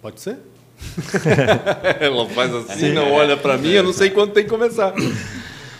Pode ser? Ela faz assim, não olha para mim, eu não sei quando tem que começar.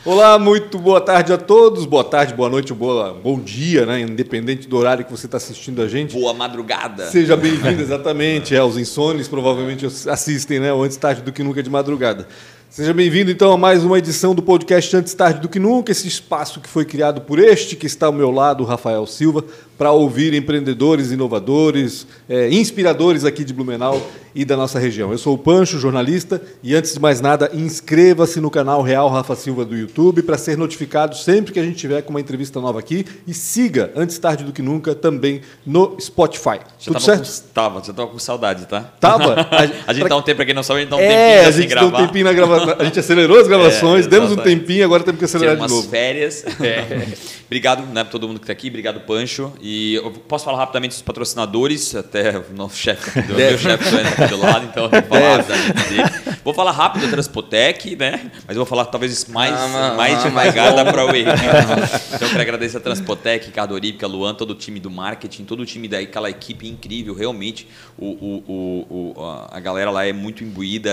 Olá, muito boa tarde a todos. Boa tarde, boa noite, boa, bom dia, né? Independente do horário que você está assistindo a gente. Boa madrugada. Seja bem-vindo, exatamente. É, os insônios provavelmente assistem, né? O Antes Tarde do que Nunca de madrugada. Seja bem-vindo então a mais uma edição do podcast Antes Tarde do que Nunca, esse espaço que foi criado por este que está ao meu lado, Rafael Silva, para ouvir empreendedores, inovadores, é, inspiradores aqui de Blumenau e da nossa região. Eu sou o Pancho, jornalista, e antes de mais nada, inscreva-se no canal Real Rafa Silva do YouTube para ser notificado sempre que a gente tiver com uma entrevista nova aqui e siga Antes Tarde do que Nunca também no Spotify. Já Tudo certo? Com, tava, você tava com saudade, tá? Tava. A, a gente pra... dá um tempo, para quem não sabe, a gente dá um é, tempinho a gente dá um tempinho na gravação. A gente acelerou as gravações, é, demos um tempinho, agora temos que acelerar de novo. férias. É. Obrigado né, para todo mundo que está aqui, obrigado Pancho. E eu posso falar rapidamente dos patrocinadores, até o nosso chefe, do meu chefe está aqui do lado, então eu vou falar rapidamente Vou falar rápido da Transpotec, né? Mas eu vou falar talvez mais, ah, mais devagar da ProWay. então eu quero agradecer a Transpotec, Ricardo Orípica, Luan, todo o time do marketing, todo o time daquela equipe incrível, realmente o, o, o, a galera lá é muito imbuída,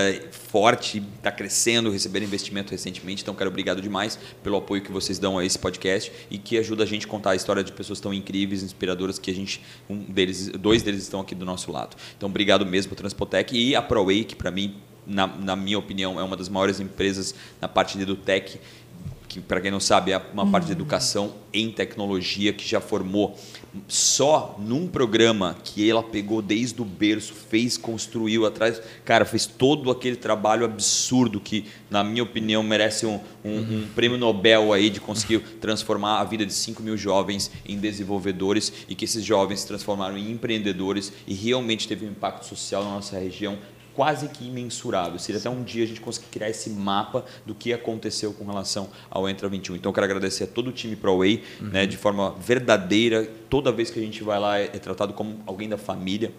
forte, está crescendo, receberam investimento recentemente, então quero obrigado demais pelo apoio que vocês dão a esse podcast e que ajuda a gente a contar a história de pessoas tão incríveis, inspiradoras que a gente, um deles, dois deles estão aqui do nosso lado. Então obrigado mesmo Transpotec e a ProWay, que para mim na, na minha opinião, é uma das maiores empresas na parte de edutech, que, para quem não sabe, é uma uhum. parte de educação em tecnologia que já formou só num programa que ela pegou desde o berço, fez, construiu atrás, cara, fez todo aquele trabalho absurdo que, na minha opinião, merece um, um, uhum. um prêmio Nobel aí de conseguir transformar a vida de 5 mil jovens em desenvolvedores e que esses jovens se transformaram em empreendedores e realmente teve um impacto social na nossa região quase que imensurável. Seria até um dia a gente conseguir criar esse mapa do que aconteceu com relação ao Entra 21. Então, eu quero agradecer a todo o time ProWay, uhum. né, de forma verdadeira. Toda vez que a gente vai lá é, é tratado como alguém da família.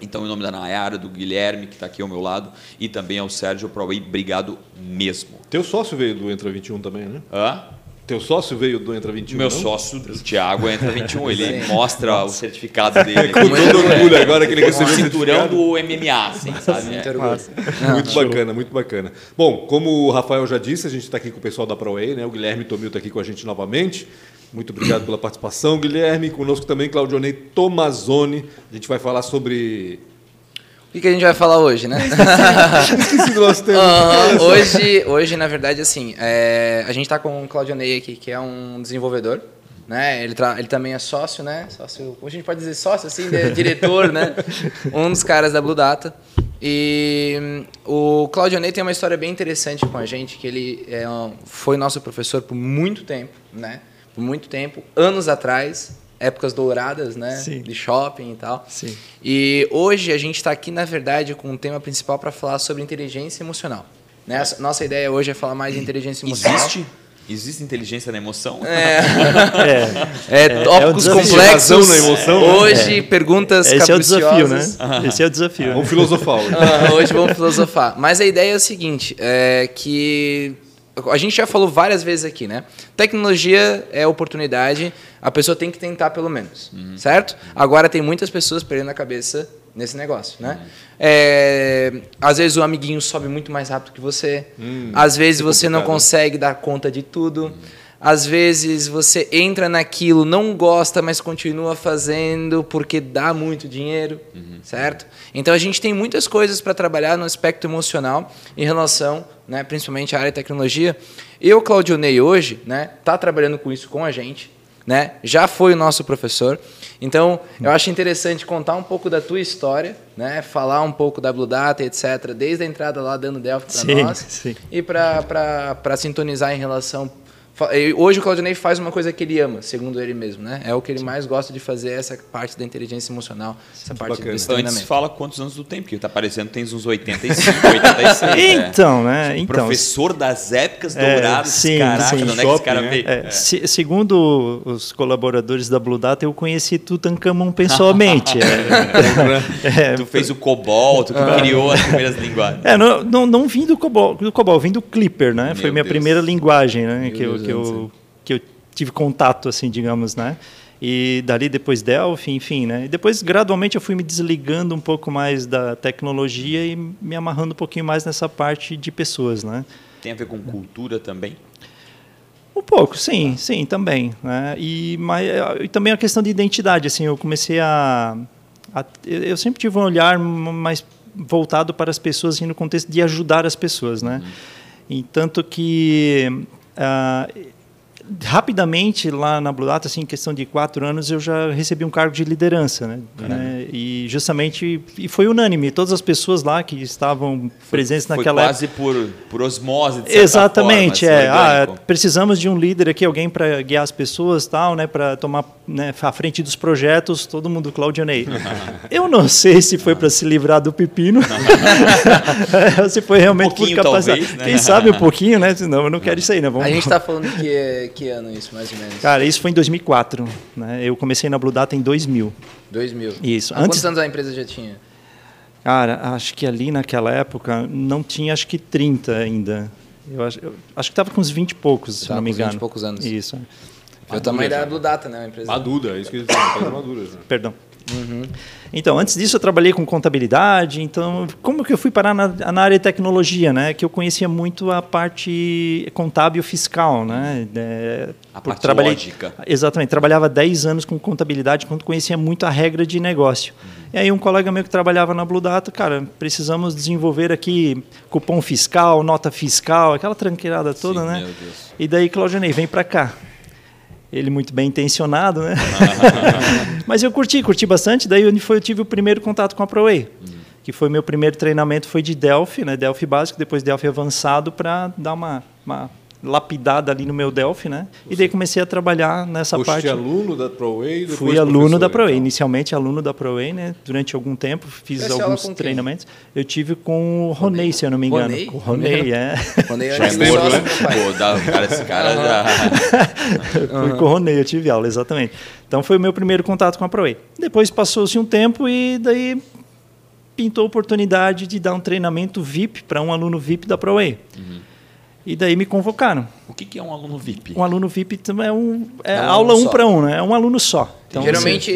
Então, em nome da Nayara, do Guilherme, que está aqui ao meu lado, e também ao Sérgio ProWay, obrigado mesmo. Teu sócio veio do Entra 21 também, né? Hã? Teu sócio veio do Entra 21? Meu não? sócio, o Thiago, Entra 21. Ele Sim. mostra Nossa. o certificado dele. Com todo orgulho agora que ele recebeu o cinturão do MMA, assim, sabe? É. Muito bacana, muito bacana. Bom, como o Rafael já disse, a gente está aqui com o pessoal da ProWay, né? O Guilherme Tomil está aqui com a gente novamente. Muito obrigado pela participação, Guilherme. Conosco também Claudionei Tomazoni. A gente vai falar sobre o que, que, a gente vai falar hoje, né? Esqueci do nosso tema. Uhum. Hoje, hoje, na verdade, assim, é, a gente está com o Claudio Ney aqui, que é um desenvolvedor. Né? Ele, ele também é sócio, né? Sócio, como a gente pode dizer sócio, assim, diretor, né? Um dos caras da Blue Data. E hum, o Claudio Ney tem uma história bem interessante com a gente, que ele é, foi nosso professor por muito tempo, né? Por muito tempo, anos atrás, épocas douradas, né? Sim. De shopping e tal. Sim. E hoje a gente está aqui, na verdade, com um tema principal para falar sobre inteligência emocional. Né? Nossa ideia hoje é falar mais de inteligência emocional. Existe? Existe inteligência na emoção? É, é, é tópicos é complexos. na emoção. Hoje, é. perguntas Esse capriciosas. é o desafio, né? Esse é o desafio. Vamos filosofar hoje. hoje vamos filosofar. Mas a ideia é o seguinte, é que a gente já falou várias vezes aqui, né? Tecnologia é oportunidade, a pessoa tem que tentar pelo menos, uhum. certo? Agora tem muitas pessoas perdendo a cabeça nesse negócio, né? Uhum. É, às vezes o amiguinho sobe muito mais rápido que você, uhum. às vezes é você não consegue dar conta de tudo. Uhum. Às vezes você entra naquilo, não gosta, mas continua fazendo porque dá muito dinheiro, uhum. certo? Então a gente tem muitas coisas para trabalhar no aspecto emocional em relação, né, principalmente à área de tecnologia. Eu, Claudio Ney, hoje, né, tá trabalhando com isso com a gente, né? Já foi o nosso professor. Então, eu acho interessante contar um pouco da tua história, né? Falar um pouco da Blue Data, etc, desde a entrada lá dando Delphi para nós sim. e para sintonizar em relação Hoje o Claudinei faz uma coisa que ele ama, segundo ele mesmo, né? É o que ele Sim. mais gosta de fazer, essa parte da inteligência emocional, essa parte bacana. do treinamento. Antes fala quantos anos do tempo, porque tá parecendo que tens uns 85, 86. então, né? Então, professor das épocas é, douradas, sim, caraca, sim. onde é que esse cara veio? É, é. Se, segundo os colaboradores da Blue Data, eu conheci Tutankhamon pessoalmente. é, tu fez o COBOL, tu ah. criou as primeiras linguagens. É, não, não, não vim do COBOL, do COBOL, vim do Clipper, né? Meu Foi minha Deus. primeira linguagem, né? que eu, que eu, que eu tive contato, assim, digamos, né? E dali depois Delphi, enfim, né? E depois, gradualmente, eu fui me desligando um pouco mais da tecnologia e me amarrando um pouquinho mais nessa parte de pessoas, né? Tem a ver com cultura também? Um pouco, sim, sim, também. Né? E, mas, e também a questão de identidade, assim, eu comecei a, a, Eu sempre tive um olhar mais voltado para as pessoas, assim, no contexto de ajudar as pessoas, né? Uhum. E tanto que... Uh, rapidamente lá na Blue Data, assim, em questão de quatro anos, eu já recebi um cargo de liderança, né? né? E justamente e foi unânime, todas as pessoas lá que estavam foi, presentes foi naquela quase época, por por osmose. De Exatamente, forma, é. Ah, precisamos de um líder aqui, alguém para guiar as pessoas, tal, né? Para tomar né, à frente dos projetos, todo mundo Claudionei. eu não sei se foi para se livrar do pepino, se foi realmente um por capacidade. Talvez, né? Quem sabe um pouquinho, né? Não, eu não quero isso aí, né? Vamos... A gente está falando que que ano isso, mais ou menos? Cara, isso foi em 2004. Né? Eu comecei na Blue Data em 2000. 2000. Isso. Há Antes... Quantos anos a empresa já tinha? Cara, acho que ali naquela época não tinha, acho que 30 ainda. Eu acho, eu acho que estava com uns 20 e poucos, se não me engano. 20 e poucos anos. Isso. Foi o tamanho da Blue Data, né? A empresa. Madura, é isso que eles falam, madura. Perdão. Uhum. Então, antes disso eu trabalhei com contabilidade, então como que eu fui parar na, na, área de tecnologia, né? Que eu conhecia muito a parte contábil fiscal, né? É, a parte trabalhei, lógica. Exatamente, trabalhava 10 anos com contabilidade, quando conhecia muito a regra de negócio. Uhum. E aí um colega meu que trabalhava na Blue Data, cara, precisamos desenvolver aqui cupom fiscal, nota fiscal, aquela tranqueirada toda, Sim, né? E daí, Claudionei, vem para cá ele muito bem intencionado, né? Mas eu curti, curti bastante. Daí onde foi eu tive o primeiro contato com a ProWay, uhum. que foi meu primeiro treinamento foi de Delphi, né? Delphi básico, depois Delphi avançado para dar uma, uma lapidada ali no meu Delphi, né? E daí comecei a trabalhar nessa Foste parte. aluno da ProWay? Fui aluno da ProWay. Então. Inicialmente aluno da ProWay, né? Durante algum tempo fiz Esse alguns treinamentos. Eu tive com o Ronei, se eu não me engano. Ronei? O Ronei, é. Ronei é é membro, né? Pô, dá, cara, esse cara já... Fui com o Ronei, eu tive aula, exatamente. Então foi o meu primeiro contato com a ProWay. Depois passou-se um tempo e daí pintou a oportunidade de dar um treinamento VIP para um aluno VIP da ProWay. Uhum. E daí me convocaram. O que, que é um aluno VIP? Um aluno VIP é, um, é, é um aula um para um, né? É um aluno só. Então, Geralmente,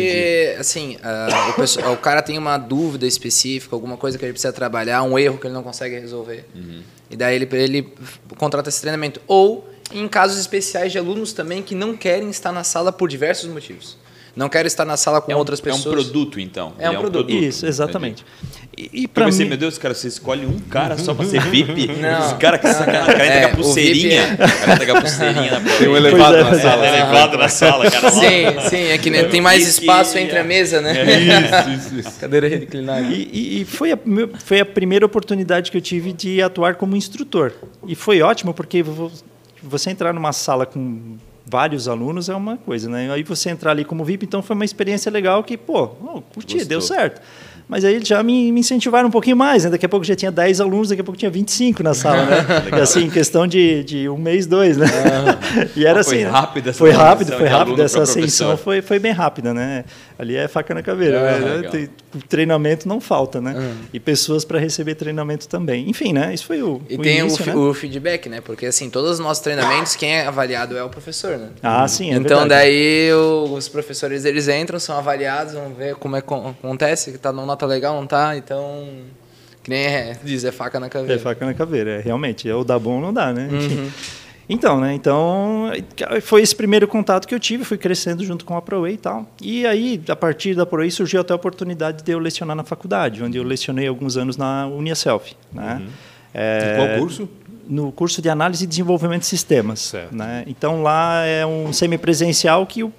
assim, uh, o, pessoal, o, cara tem uma dúvida específica, alguma coisa que ele precisa trabalhar, um erro que ele não consegue resolver. Uhum. E daí ele, ele contrata esse treinamento. Ou em casos especiais de alunos também que não querem estar na sala por diversos motivos. Não quero estar na sala com é um, outras pessoas. É um produto, então. É, um, é um produto. produto. Isso, exatamente. E, e para mim, meu Deus, cara, você escolhe um cara só para ser VIP? Não. Esse cara que essa cara, cara é, a pulseirinha. É... cara pega a pulseirinha na Tem um elevado é, na sala. É, elevado na sala, cara. Sim, sim, é que né, tem mais espaço entre a mesa, né? É isso, isso, isso. Cadeira reclinada. E, e, e foi, a, foi a primeira oportunidade que eu tive de atuar como instrutor. E foi ótimo porque você entrar numa sala com vários alunos é uma coisa, né? Aí você entrar ali como VIP, então foi uma experiência legal que, pô, oh, curti, Gostou. deu certo. Mas aí já me, me, incentivaram um pouquinho mais, né? Daqui a pouco já tinha 10 alunos, daqui a pouco tinha 25 na sala, né? e assim, em questão de, de um mês, dois, né? Ah, e era foi assim. Rápido essa foi rápido, foi rápido. Essa ascensão foi, foi bem rápida, né? Ali é faca na caveira. Ah, né? Tem, treinamento não falta, né? Uhum. E pessoas para receber treinamento também. Enfim, né? Isso foi o. E o tem início, o, né? o, feedback, né? Porque assim, todos os nossos treinamentos, quem é avaliado é o professor, né? Ah, sim. É então verdade. daí o, os professores eles entram, são avaliados, vão ver como é que acontece, que tá numa nota legal, não tá, então. Que nem é, diz, é faca na caveira. É faca na caveira, é, realmente. É o dá bom não dá, né? Uhum. Então, né? Então, foi esse primeiro contato que eu tive, fui crescendo junto com a ProWay e tal. E aí, a partir da ProWay, surgiu até a oportunidade de eu lecionar na faculdade, onde eu lecionei alguns anos na UniaSelf, né? Uhum. É, qual curso? No curso de análise e desenvolvimento de sistemas. Certo. Né? Então, lá é um semipresencial que o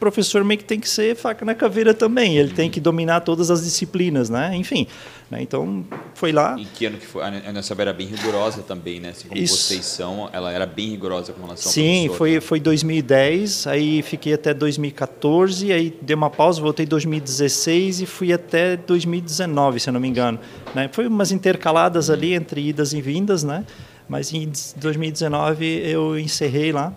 professor meio que tem que ser faca na caveira também. Ele uhum. tem que dominar todas as disciplinas, né? Enfim, né? então foi lá. E que ano que foi? A nossa era bem rigorosa também, né? Assim como Isso. vocês são, ela era bem rigorosa com relação Sim, ao foi, né? foi 2010, aí fiquei até 2014, aí dei uma pausa, voltei em 2016 e fui até 2019, se eu não me engano. Né? Foi umas intercaladas uhum. ali entre idas e vindas, né? Mas em 2019 eu encerrei lá,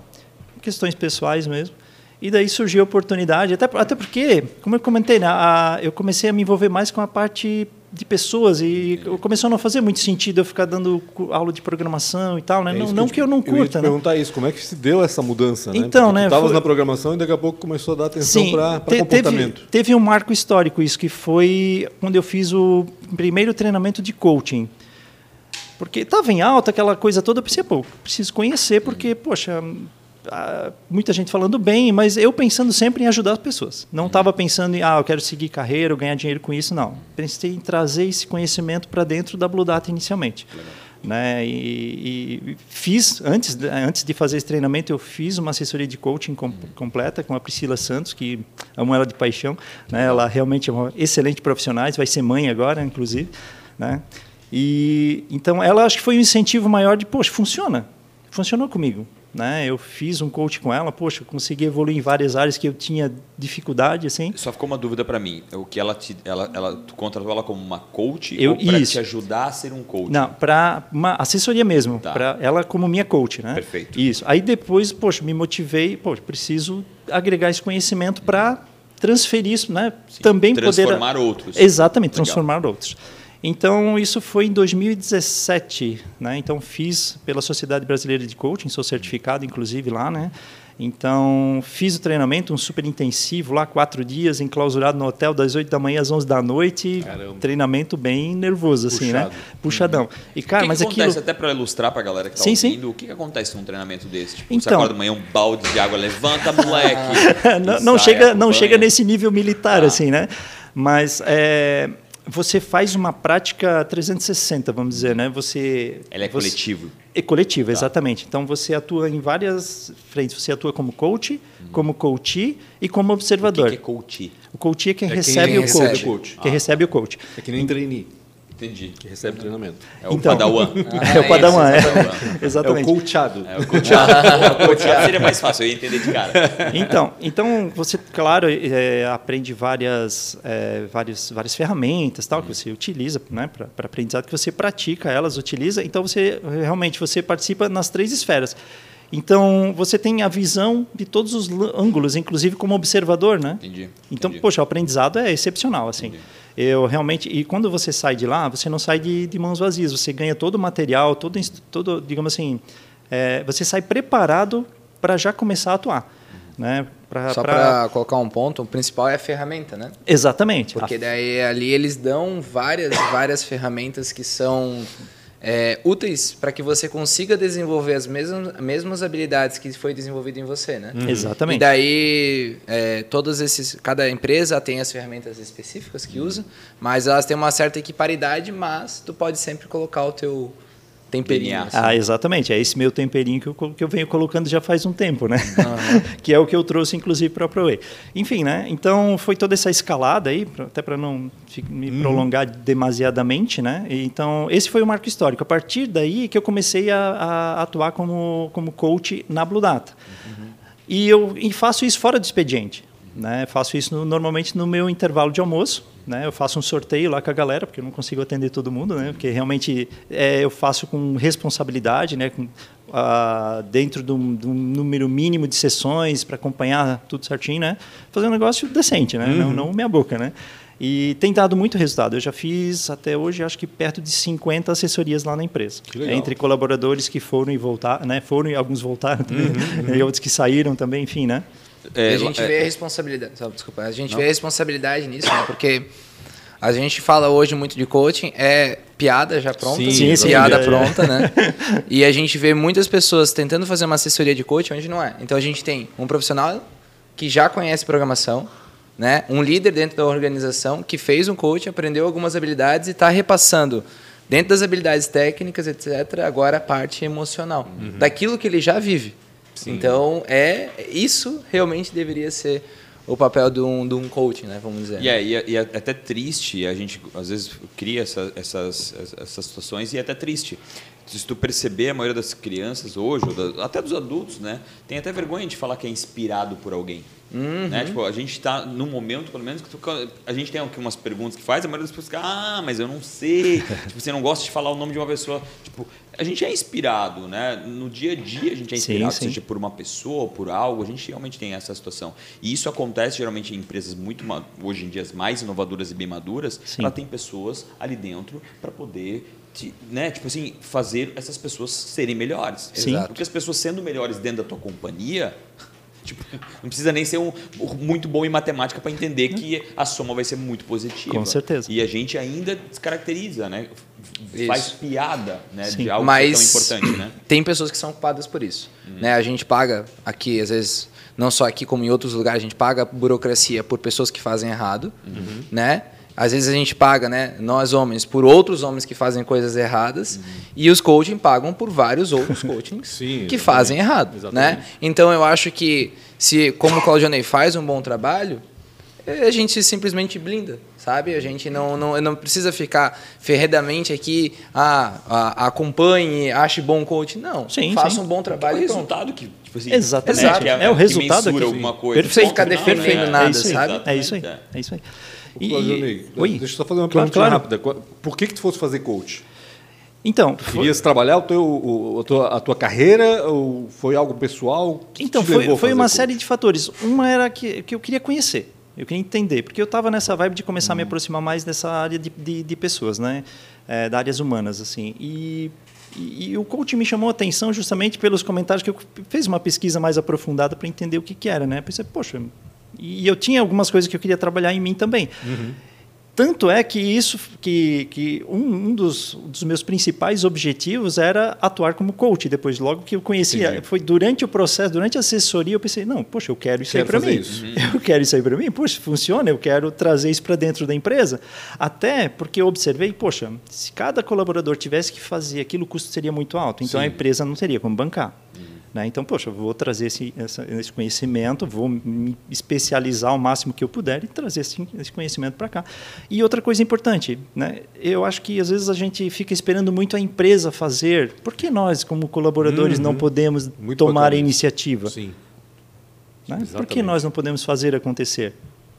questões pessoais mesmo. E daí surgiu a oportunidade, até, até porque, como eu comentei, né, a, eu comecei a me envolver mais com a parte de pessoas e começou a não fazer muito sentido eu ficar dando aula de programação e tal, né? É não isso não te- que eu não Eu ia te curta, né? perguntar isso, como é que se deu essa mudança, né? Então, Porque né, estavas foi- na programação e daqui a pouco começou a dar atenção para te- comportamento. Teve, teve um marco histórico isso, que foi quando eu fiz o primeiro treinamento de coaching. Porque estava em alta aquela coisa toda, eu pensei, pô, preciso conhecer, porque, poxa, muita gente falando bem, mas eu pensando sempre em ajudar as pessoas. Não estava pensando em, ah, eu quero seguir carreira ganhar dinheiro com isso, não. Pensei em trazer esse conhecimento para dentro da Blue Data inicialmente. Né? E, e fiz, antes, de- antes de fazer esse treinamento, eu fiz uma assessoria de coaching com- completa com a Priscila Santos, que amo ela de paixão. Né? Ela realmente é uma excelente profissional, vai ser mãe agora, inclusive. Né? E então ela acho que foi um incentivo maior de, poxa, funciona, funcionou comigo. Né? Eu fiz um coach com ela, poxa, consegui evoluir em várias áreas que eu tinha dificuldade, assim. Só ficou uma dúvida para mim. O que ela te, ela, ela tu contratou ela como uma coach Eu- ou para te ajudar a ser um coach? Não, para uma assessoria mesmo, Tá. para ela como minha coach, né? Perfeito. Isso. Aí depois, poxa, me motivei, poxa, preciso agregar esse conhecimento para transferir isso, né? Também transformar poder outros. Exatamente, Legal. transformar outros. Então, isso foi em 2017, né? Então, fiz pela Sociedade Brasileira de Coaching, sou certificado, inclusive, lá, né? Então, fiz o treinamento, um super intensivo lá, quatro dias, enclausurado no hotel, das 8 da manhã às 11 da noite. Caramba. Treinamento bem nervoso, assim, né? Puxado. Puxadão. E, cara, o que mas que aquilo... acontece, até para ilustrar para a galera que está Sim, sim. ouvindo, o que, que acontece num treinamento desse? Tipo, você Então- acorda de manhã, um balde de água, levanta, moleque. não, não sai, chega, não chega nesse nível militar, Ah. assim, né? Mas é, você faz uma prática 360, vamos dizer, né? Você Ela é você- coletivo. É coletiva, exatamente. Então você atua em várias frentes. Você atua como coach, como coachee e como O observador. que, que é coach? O coachee é quem É quem recebe o recebe coach. o coach. Quem recebe o coach. É que nem trainee, Entendi. que recebe treinamento. É o Então. padawan. é o Padawan, é. exatamente. É o coachado. É o coachado. o coachado seria mais fácil, eu ia entender de cara. Então, então você, claro, é, aprende várias, é, várias, várias ferramentas tal, que você utiliza né, para aprendizado, que você pratica elas, utiliza. Então, você realmente você participa nas três esferas. Então, você tem a visão de todos os ângulos, inclusive como observador, né? Entendi. Então, entendi. poxa, o aprendizado é excepcional, assim. Entendi. Eu realmente e quando você sai de lá, você não sai de, de mãos vazias. Você ganha todo o material, todo, todo digamos assim, é, você sai preparado para já começar a atuar, né? Pra, Só para colocar um ponto, o principal é a ferramenta, né? Exatamente. Porque daí ali eles dão várias, várias ferramentas que são é, úteis para que você consiga desenvolver as mesmas, mesmas habilidades que foi desenvolvido em você, né? Exatamente. E daí, é, todos esses, cada empresa tem as ferramentas específicas que usa, mas elas têm uma certa equiparidade, mas tu pode sempre colocar o teu temperinho. DNA. assim. Ah, exatamente. É esse meu temperinho que eu, que eu venho colocando já faz um tempo, né? que é o que eu trouxe, inclusive, para a ProWay. Enfim, né? Então, foi toda essa escalada aí, até para não me prolongar demasiadamente, né? Então, esse foi o marco histórico. A partir daí que eu comecei a, a atuar como, como coach na Blue Data. E eu e faço isso fora do expediente. Né? Faço isso no- normalmente no meu intervalo de almoço. Né? Eu faço um sorteio lá com a galera, porque eu não consigo atender todo mundo, né? porque realmente é, eu faço com responsabilidade, né? com, ah, dentro de um, de um número mínimo de sessões para acompanhar tudo certinho, né? fazer um negócio decente, né? não, não meia boca. Né? E tem dado muito resultado. Eu já fiz até hoje, acho que perto de 50 assessorias lá na empresa. Entre colaboradores que foram e voltaram, né? Foram e alguns voltaram também, e outros que saíram também, enfim, né? É, E a gente é, vê a responsabilidade. só, desculpa, a gente vê a responsabilidade nisso, né? Porque a gente fala hoje muito de coaching, é piada já pronta, Sim, Sim, sim, piada é, é. pronta, né? E a gente vê muitas pessoas tentando fazer uma assessoria de coaching onde não é. Então a gente tem um profissional que já conhece programação, né? Um líder dentro da organização que fez um coaching, aprendeu algumas habilidades e está repassando dentro das habilidades técnicas, etc. Agora a parte emocional daquilo que ele já vive. Então é isso realmente deveria ser o papel de um, de um coaching, né? Vamos dizer. E é, e é- e é até triste, a gente às vezes cria essa- essas, essas situações e é até triste. se tu perceber, a maioria das crianças hoje, até dos adultos, né, tem até vergonha de falar que é inspirado por alguém. Uhum. Né? Tipo, a gente está num momento, pelo menos, que tu, a gente tem aqui umas perguntas que faz, a maioria das pessoas fica, ah, mas eu não sei. tipo, você não gosta de falar o nome de uma pessoa. Tipo, a gente é inspirado, né? No dia a dia a gente é inspirado, sim, sim. seja por uma pessoa ou por algo, a gente realmente tem essa situação. E isso acontece geralmente em empresas muito, hoje em dia, mais inovadoras e bem maduras, sim. ela tem pessoas ali dentro para poder né, tipo assim, fazer essas pessoas serem melhores. Sim. Porque as pessoas sendo melhores dentro da tua companhia, Tipo, não precisa nem ser um, muito bom em matemática para entender que a soma vai ser muito positiva. Com certeza. E a gente ainda descaracteriza, né? Faz isso. piada né? de algo Mas tão importante, né? Tem pessoas que são ocupadas por isso. Hum. Né? A gente paga aqui, às vezes, não só aqui como em outros lugares, a gente paga burocracia por pessoas que fazem errado, uhum. né? Às vezes a gente paga, né, nós homens, por outros homens que fazem coisas erradas, uhum. e os coaching pagam por vários outros coachings Sim, que fazem errado, né? Então eu acho que se como o Claudionei faz um bom trabalho, a gente simplesmente blinda, sabe? A gente não, não, não precisa ficar ferredamente aqui, ah, a, acompanhe, ache bom coach. Não, sim, faça sim. um bom trabalho. É o resultado que, tipo assim, Exatamente. É, é, o resultado que, alguma coisa. Perfeito. Ficar defendendo né? nada, é sabe? É isso aí. É isso aí. E, e, Oi? Deixa eu só fazer uma pergunta claro. rápida. Por que, que tu fosse fazer coach? Então, querias foi... trabalhar o teu, o, a, tua, a tua carreira ou foi algo pessoal? então foi, foi uma coach? série de fatores. Uma era que, que eu queria conhecer, eu queria entender, porque eu estava nessa vibe de começar hum. a me uhum. aproximar mais dessa área de, de, de pessoas, né, é, da áreas humanas, assim. E, e, e, o coach me chamou a atenção justamente pelos comentários que eu fiz uma pesquisa mais aprofundada para entender o que, que era, né. Pensei, poxa, e eu tinha algumas coisas que eu queria trabalhar em mim também. Uhum. Tanto é que isso, que, que um, um dos, dos, meus principais objetivos era atuar como coach. Depois, logo que eu conhecia, Entendi. foi durante o processo, durante a assessoria, eu pensei, não, poxa, eu quero isso quero aí para mim. Isso. Eu quero isso aí para mim. Poxa, funciona, eu quero trazer isso para dentro da empresa. Até porque eu observei, poxa, se cada colaborador tivesse que fazer aquilo, o custo seria muito alto. Então Sim. a empresa não teria como bancar. Né? Então, poxa, eu vou trazer esse, essa, esse conhecimento, vou me especializar o máximo que eu puder e trazer esse, esse conhecimento para cá. E outra coisa importante, né? eu acho que às vezes a gente fica esperando muito a empresa fazer. Por que nós, como colaboradores, uhum. não podemos muito tomar a iniciativa? Sim. Né? Por que nós não podemos fazer acontecer?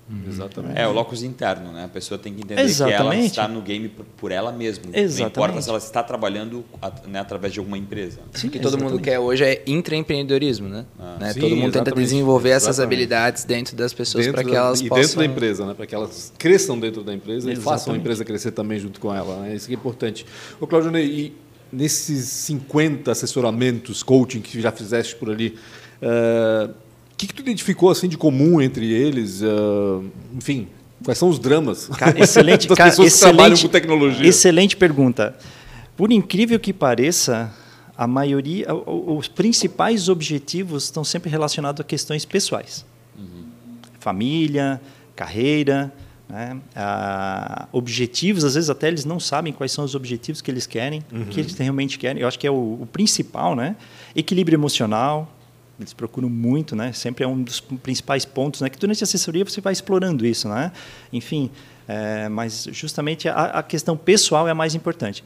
Uhum. Exatamente. É o locus interno, né? A pessoa tem que entender Exatamente. que ela está no game por ela mesma. Exatamente. Não importa se ela está trabalhando né, através de alguma empresa. Sim, o que todo mundo quer hoje é intraempreendedorismo, né? Ah, né? Sim, todo mundo tenta desenvolver essas habilidades dentro das pessoas para que elas e possam... dentro da empresa, né? Para que elas cresçam dentro da empresa Exatamente. e façam a empresa crescer também junto com ela. Né? Isso que é importante. Ô, Claudio, e nesses 50 assessoramentos, coaching que já fizeste por ali... Uh, o que, que tu identificou assim de comum entre eles? Uh, enfim, quais são os dramas cara, excelente, das cara, pessoas excelente, que trabalham com tecnologia? Excelente pergunta. Por incrível que pareça, a maioria, os principais objetivos estão sempre relacionados a questões pessoais. Uhum. Família, carreira, né? ah, objetivos, às vezes até eles não sabem quais são os objetivos que eles querem, uhum. o que eles realmente querem. Eu acho que é o, o principal, né? Equilíbrio emocional, eles procuram muito, né? Sempre é um dos principais pontos, né? Que durante a assessoria você vai explorando isso, né? Enfim, é, mas justamente a, a, questão pessoal é a mais importante.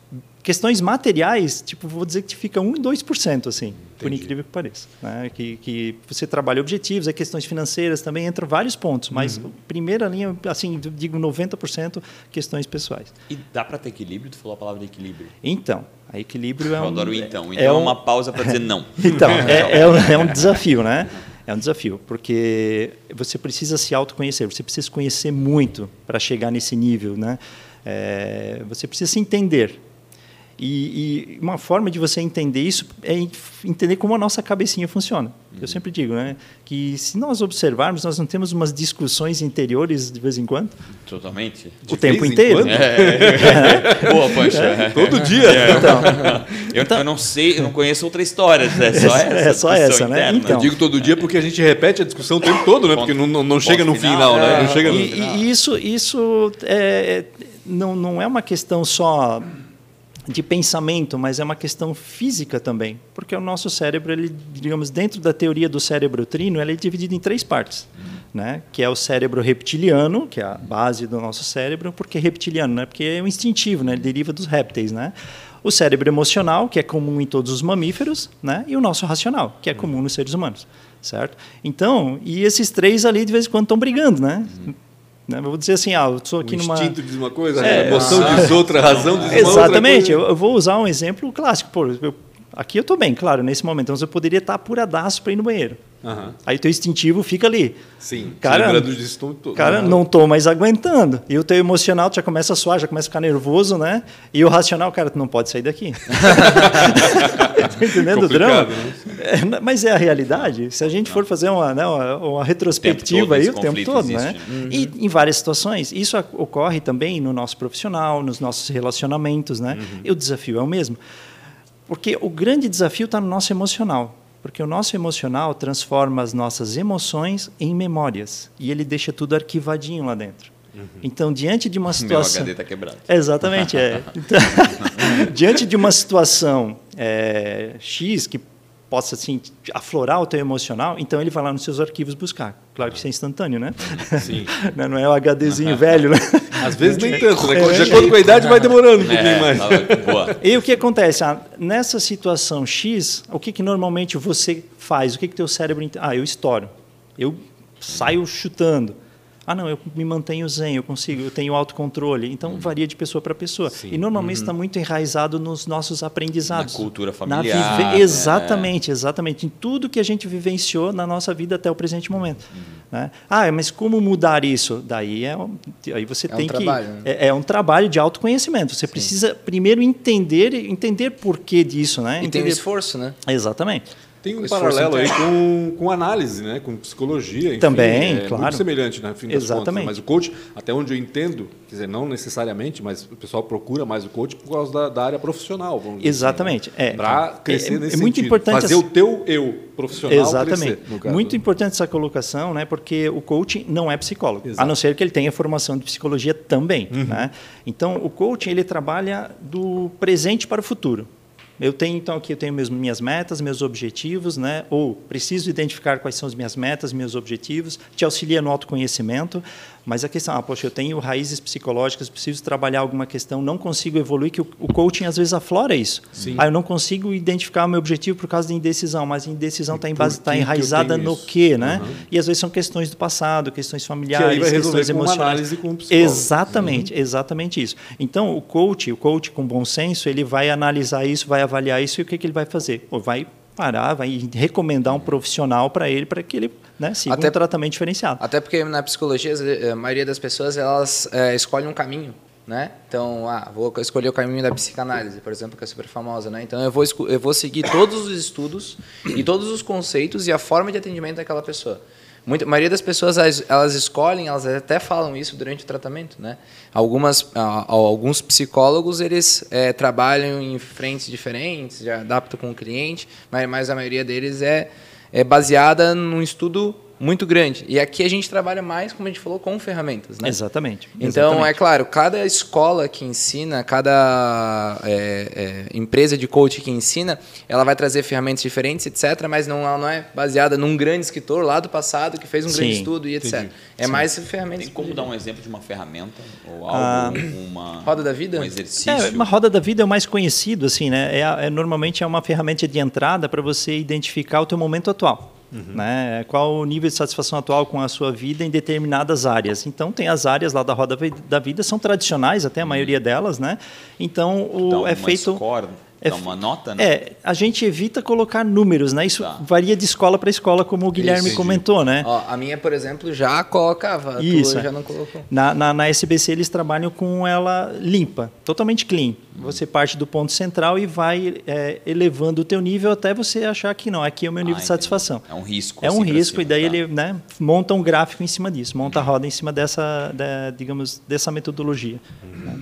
Questões materiais, tipo, vou dizer que fica 1, 2%, assim, Entendi. por incrível que pareça. Né? Que, que você trabalha objetivos, é questões financeiras também, entram vários pontos, mas uhum. primeira linha, assim, digo 90% questões pessoais. E dá para ter equilíbrio? Tu falou a palavra equilíbrio. Então, a equilíbrio é um... Eu adoro então. Então é, um, uma pausa para dizer não. então, é, é, um, é um desafio, né? É um desafio, porque você precisa se autoconhecer, você precisa se conhecer muito para chegar nesse nível, né? É, você precisa se entender. E, e, uma forma de você entender isso é entender como a nossa cabecinha funciona. Uhum. Eu sempre digo, né, que se nós observarmos, nós não temos umas discussões interiores de vez em quando. Totalmente. De o tempo inteiro. É, é, Boa, Pancha. É. Todo dia. É. Então, eu, então, eu, não sei, eu não conheço outra história. É só essa. É só essa, né? Então, eu digo todo dia porque a gente repete a discussão o tempo todo, né? Porque não, não, não chega no final, final né? Não chega no e, final. e isso, isso é, não, não é uma questão só de pensamento, mas é uma questão física também, porque o nosso cérebro, ele, digamos, dentro da teoria do cérebro trino, ele é dividido em três partes, né? Que é o cérebro reptiliano, que é a base do nosso cérebro, porque reptiliano, né? Porque é o instintivo, né? Ele deriva dos répteis, né? o cérebro emocional, que é comum em todos os mamíferos, né? e o nosso racional, que é comum nos seres humanos. Certo? Então, e esses três ali de vez em quando estão brigando, né? Uhum. Eu vou dizer assim, ah, eu estou aqui o numa. instinto diz uma coisa, é, a emoção ah, diz outra, a razão diz Exatamente. outra. Exatamente. Eu, eu, vou usar um exemplo clássico. Pô, eu, aqui eu estou bem, claro, nesse momento. Então eu poderia estar apuradaço para ir no banheiro. Uhum. Aí o teu instintivo fica ali. Sim, cara, todo, cara não estou mais aguentando. E o teu emocional já começa a suar, já começa a ficar nervoso, né? E o racional, cara, tu não pode sair daqui. tá entendendo o drama? Né? É, mas é a realidade. Se a gente for fazer uma, né, uma, uma retrospectiva aí o tempo todo, né? Uhum. E em várias situações. Isso ocorre também no nosso profissional, nos nossos relacionamentos, né? Uhum. E o desafio é o mesmo. Porque o grande desafio está no nosso emocional. Porque o nosso emocional transforma as nossas emoções em memórias e ele deixa tudo arquivadinho lá dentro. Uhum. Então, diante de uma situação. Meu HD está quebrado. Exatamente, é. Então, diante de uma situação é, X que possa assim aflorar o teu emocional, então ele vai lá nos seus arquivos buscar. Claro que isso é instantâneo, né? Sim. Não é o HDzinho velho, né? Às vezes nem tanto, né? É, de acordo com a idade vai demorando um pouquinho é, mais. Boa. E o que acontece? Ah, nessa situação X, o que, que normalmente você faz? O que que teu cérebro... Ah, eu estouro. Eu saio chutando. Ah, não, eu me mantenho zen, eu consigo, eu tenho autocontrole. Então, uhum. varia de pessoa para pessoa. Sim. E normalmente está uhum. muito enraizado nos nossos aprendizados. Na cultura familiar. Na vive... Exatamente, é. exatamente. Em tudo que a gente vivenciou na nossa vida até o presente momento. Uhum. Né? Ah, mas como mudar isso? Daí é, aí você é tem um que trabalho, né? é, é, um trabalho de autoconhecimento. Você Sim. precisa primeiro entender entender por que disso, né? E entender... tem um esforço, né? Exatamente. Tem um paralelo aí com, com análise, né? com psicologia. Enfim, Também, é claro. Muito semelhante, né? Fim Exatamente. Contas, mas o coach, até onde eu entendo, quer dizer, não necessariamente, mas o pessoal procura mais o coach por causa da, da área profissional. Vamos Exatamente. Assim, né? é, Para crescer é, nesse é muito sentido. importante Fazer o teu eu profissional Exatamente. crescer. Muito importante essa colocação, né? porque o coach não é psicólogo, Exato. a não ser que ele tenha formação de psicologia também. Uhum. Né? Então, o coaching ele trabalha do presente para o futuro. Eu tenho então aqui eu tenho minhas metas, meus objetivos, né? Ou preciso identificar quais são as minhas metas, meus objetivos. Te auxilia no autoconhecimento, mas a questão, ah, poxa, eu tenho raízes psicológicas, preciso trabalhar alguma questão, não consigo evoluir, que o, o coaching às vezes aflora isso. Sim. Ah, eu não consigo identificar o meu objetivo por causa da indecisão, mas a indecisão está tá enraizada no quê, né? Uhum. E às vezes são questões do passado, questões familiares, que questões com emocionais. Uma análise com psicólogo. Exatamente, uhum. exatamente isso. Então, o coach, o coach com bom senso, ele vai analisar isso, vai avaliar isso e o que, que ele vai fazer? Ou vai parar, vai recomendar um profissional para ele, para que ele né, siga até, um tratamento diferenciado. Até porque na psicologia, a maioria das pessoas elas é, escolhem um caminho. Né? Então, ah, vou escolher o caminho da psicanálise, por exemplo, que é super famosa. Né? Então, eu vou, eu vou seguir todos os estudos e todos os conceitos e a forma de atendimento daquela pessoa. Muita, a maioria das pessoas elas escolhem, elas até falam isso durante o tratamento, né? Algumas, alguns psicólogos eles é, trabalham em frentes diferentes, já adaptam com o cliente, mas, mas a maioria deles é, é baseada num estudo muito grande. E aqui a gente trabalha mais, como a gente falou, com ferramentas. Né? Exatamente. Então, Exatamente. é claro, cada escola que ensina, cada é, é, empresa de coaching que ensina, ela vai trazer ferramentas diferentes, etc. Mas não, ela não é baseada num grande escritor lá do passado que fez um Sim, grande estudo e etc. Entendi. É Sim. mais ferramentas. Tem como dar um exemplo de uma ferramenta ou algo, ah, uma roda da vida, um exercício? É, uma roda da vida é o mais conhecido, assim, né? É, é normalmente é uma ferramenta de entrada para você identificar o teu momento atual. Uhum. Né? Qual o nível de satisfação atual com a sua vida em determinadas áreas? Então, tem as áreas lá da roda da vida, são tradicionais até a uhum. maioria delas, né? Então, o, é feito. Score é, Dá uma nota, né? É, a gente evita colocar números, né? Isso tá. varia de escola para escola, como o Guilherme comentou, né? Ó, a minha, por exemplo, já colocava, Isso. já não colocou. Na, na, na, SBC eles trabalham com ela limpa, totalmente clean. Hum. Você parte do ponto central e vai é, elevando o teu nível até você achar que não, aqui é o meu nível ah, de satisfação. É um risco. É um assim, risco, e daí tá. ele né, monta um gráfico em cima disso, monta a roda em cima dessa, da, digamos, dessa metodologia. Uhum. Né?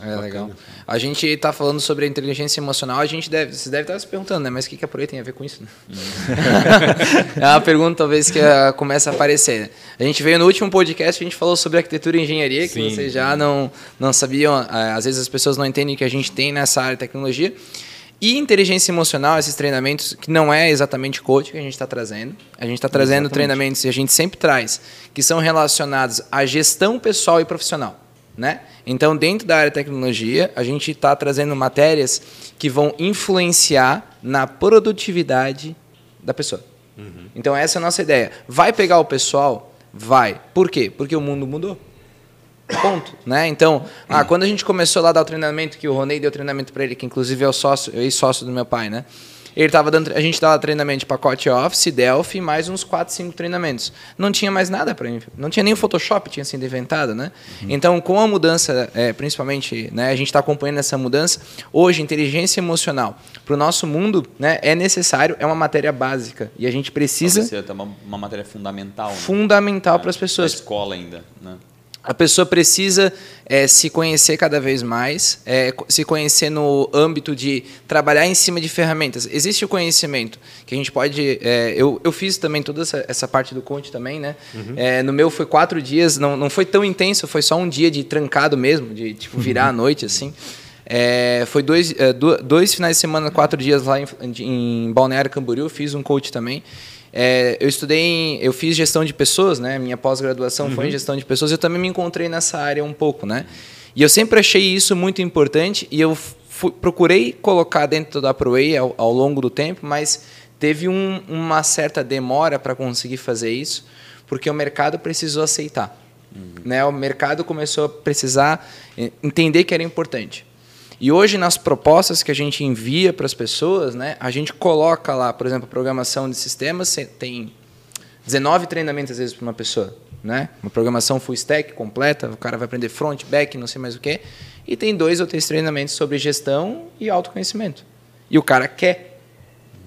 É legal. A gente está falando sobre a inteligência emocional, a gente deve, você deve estar se perguntando, né? Mas o que, que a Proe tem a ver com isso? Né? é uma pergunta talvez que uh, começa a aparecer. Né? A gente veio no último podcast, a gente falou sobre arquitetura e engenharia, que Sim. vocês já não, não sabiam, uh, às vezes as pessoas não entendem o que a gente tem nessa área de tecnologia. E inteligência emocional, esses treinamentos, que não é exatamente coaching que a gente está trazendo. A gente está trazendo exatamente. treinamentos e a gente sempre traz, que são relacionados à gestão pessoal e profissional. Né? Então, dentro da área de tecnologia, a gente está trazendo matérias que vão influenciar na produtividade da pessoa. Uhum. Então, essa é a nossa ideia. Vai pegar o pessoal? Vai. Por quê? Porque o mundo mudou. Ponto, né? Então, ah, quando a gente começou lá a dar o treinamento, que o Ronei deu treinamento para ele, que inclusive é o sócio, ex-sócio do meu pai, né? Ele tava dando, a gente dava treinamento de pacote Office, Delphi, mais uns 4, 5 treinamentos. Não tinha mais nada para não tinha nem o Photoshop tinha sido inventado, né? Uhum. Então, com a mudança, é, principalmente, né, a gente está acompanhando essa mudança. Hoje, inteligência emocional para o nosso mundo, né, é necessário, é uma matéria básica e a gente precisa. Precisa uma, uma matéria fundamental. Né? Fundamental é, para as pessoas. escola ainda, né? A pessoa precisa é, se conhecer cada vez mais, é, se conhecer no âmbito de trabalhar em cima de ferramentas. Existe o conhecimento que a gente pode. É, eu, eu fiz também toda essa, essa parte do Conte também, né? Uhum. No meu foi quatro dias, não, não foi tão intenso, foi só um dia de trancado mesmo, de tipo virar uhum. à noite assim. Foi dois, dois finais de semana, quatro dias lá em, em Balneário Camboriú, fiz um coach também. É, eu estudei, em, eu fiz gestão de pessoas, né? Minha pós-graduação uhum. foi em uhum. gestão de pessoas. Eu também me encontrei nessa área um pouco, né? E eu sempre achei isso muito importante e eu fui, procurei colocar dentro da ProWay ao, ao longo do tempo, mas teve um, uma certa demora para conseguir fazer isso, porque o mercado precisou aceitar. Uhum. Né? O mercado começou a precisar eh, entender que era importante. E hoje, nas propostas que a gente envia para as pessoas, né, a gente coloca lá, por exemplo, programação de sistemas, tem 19 treinamentos às vezes para uma pessoa. Né? Uma programação full stack completa, o cara vai aprender front, back, não sei mais o quê. E tem dois ou três treinamentos sobre gestão e autoconhecimento. E o cara quer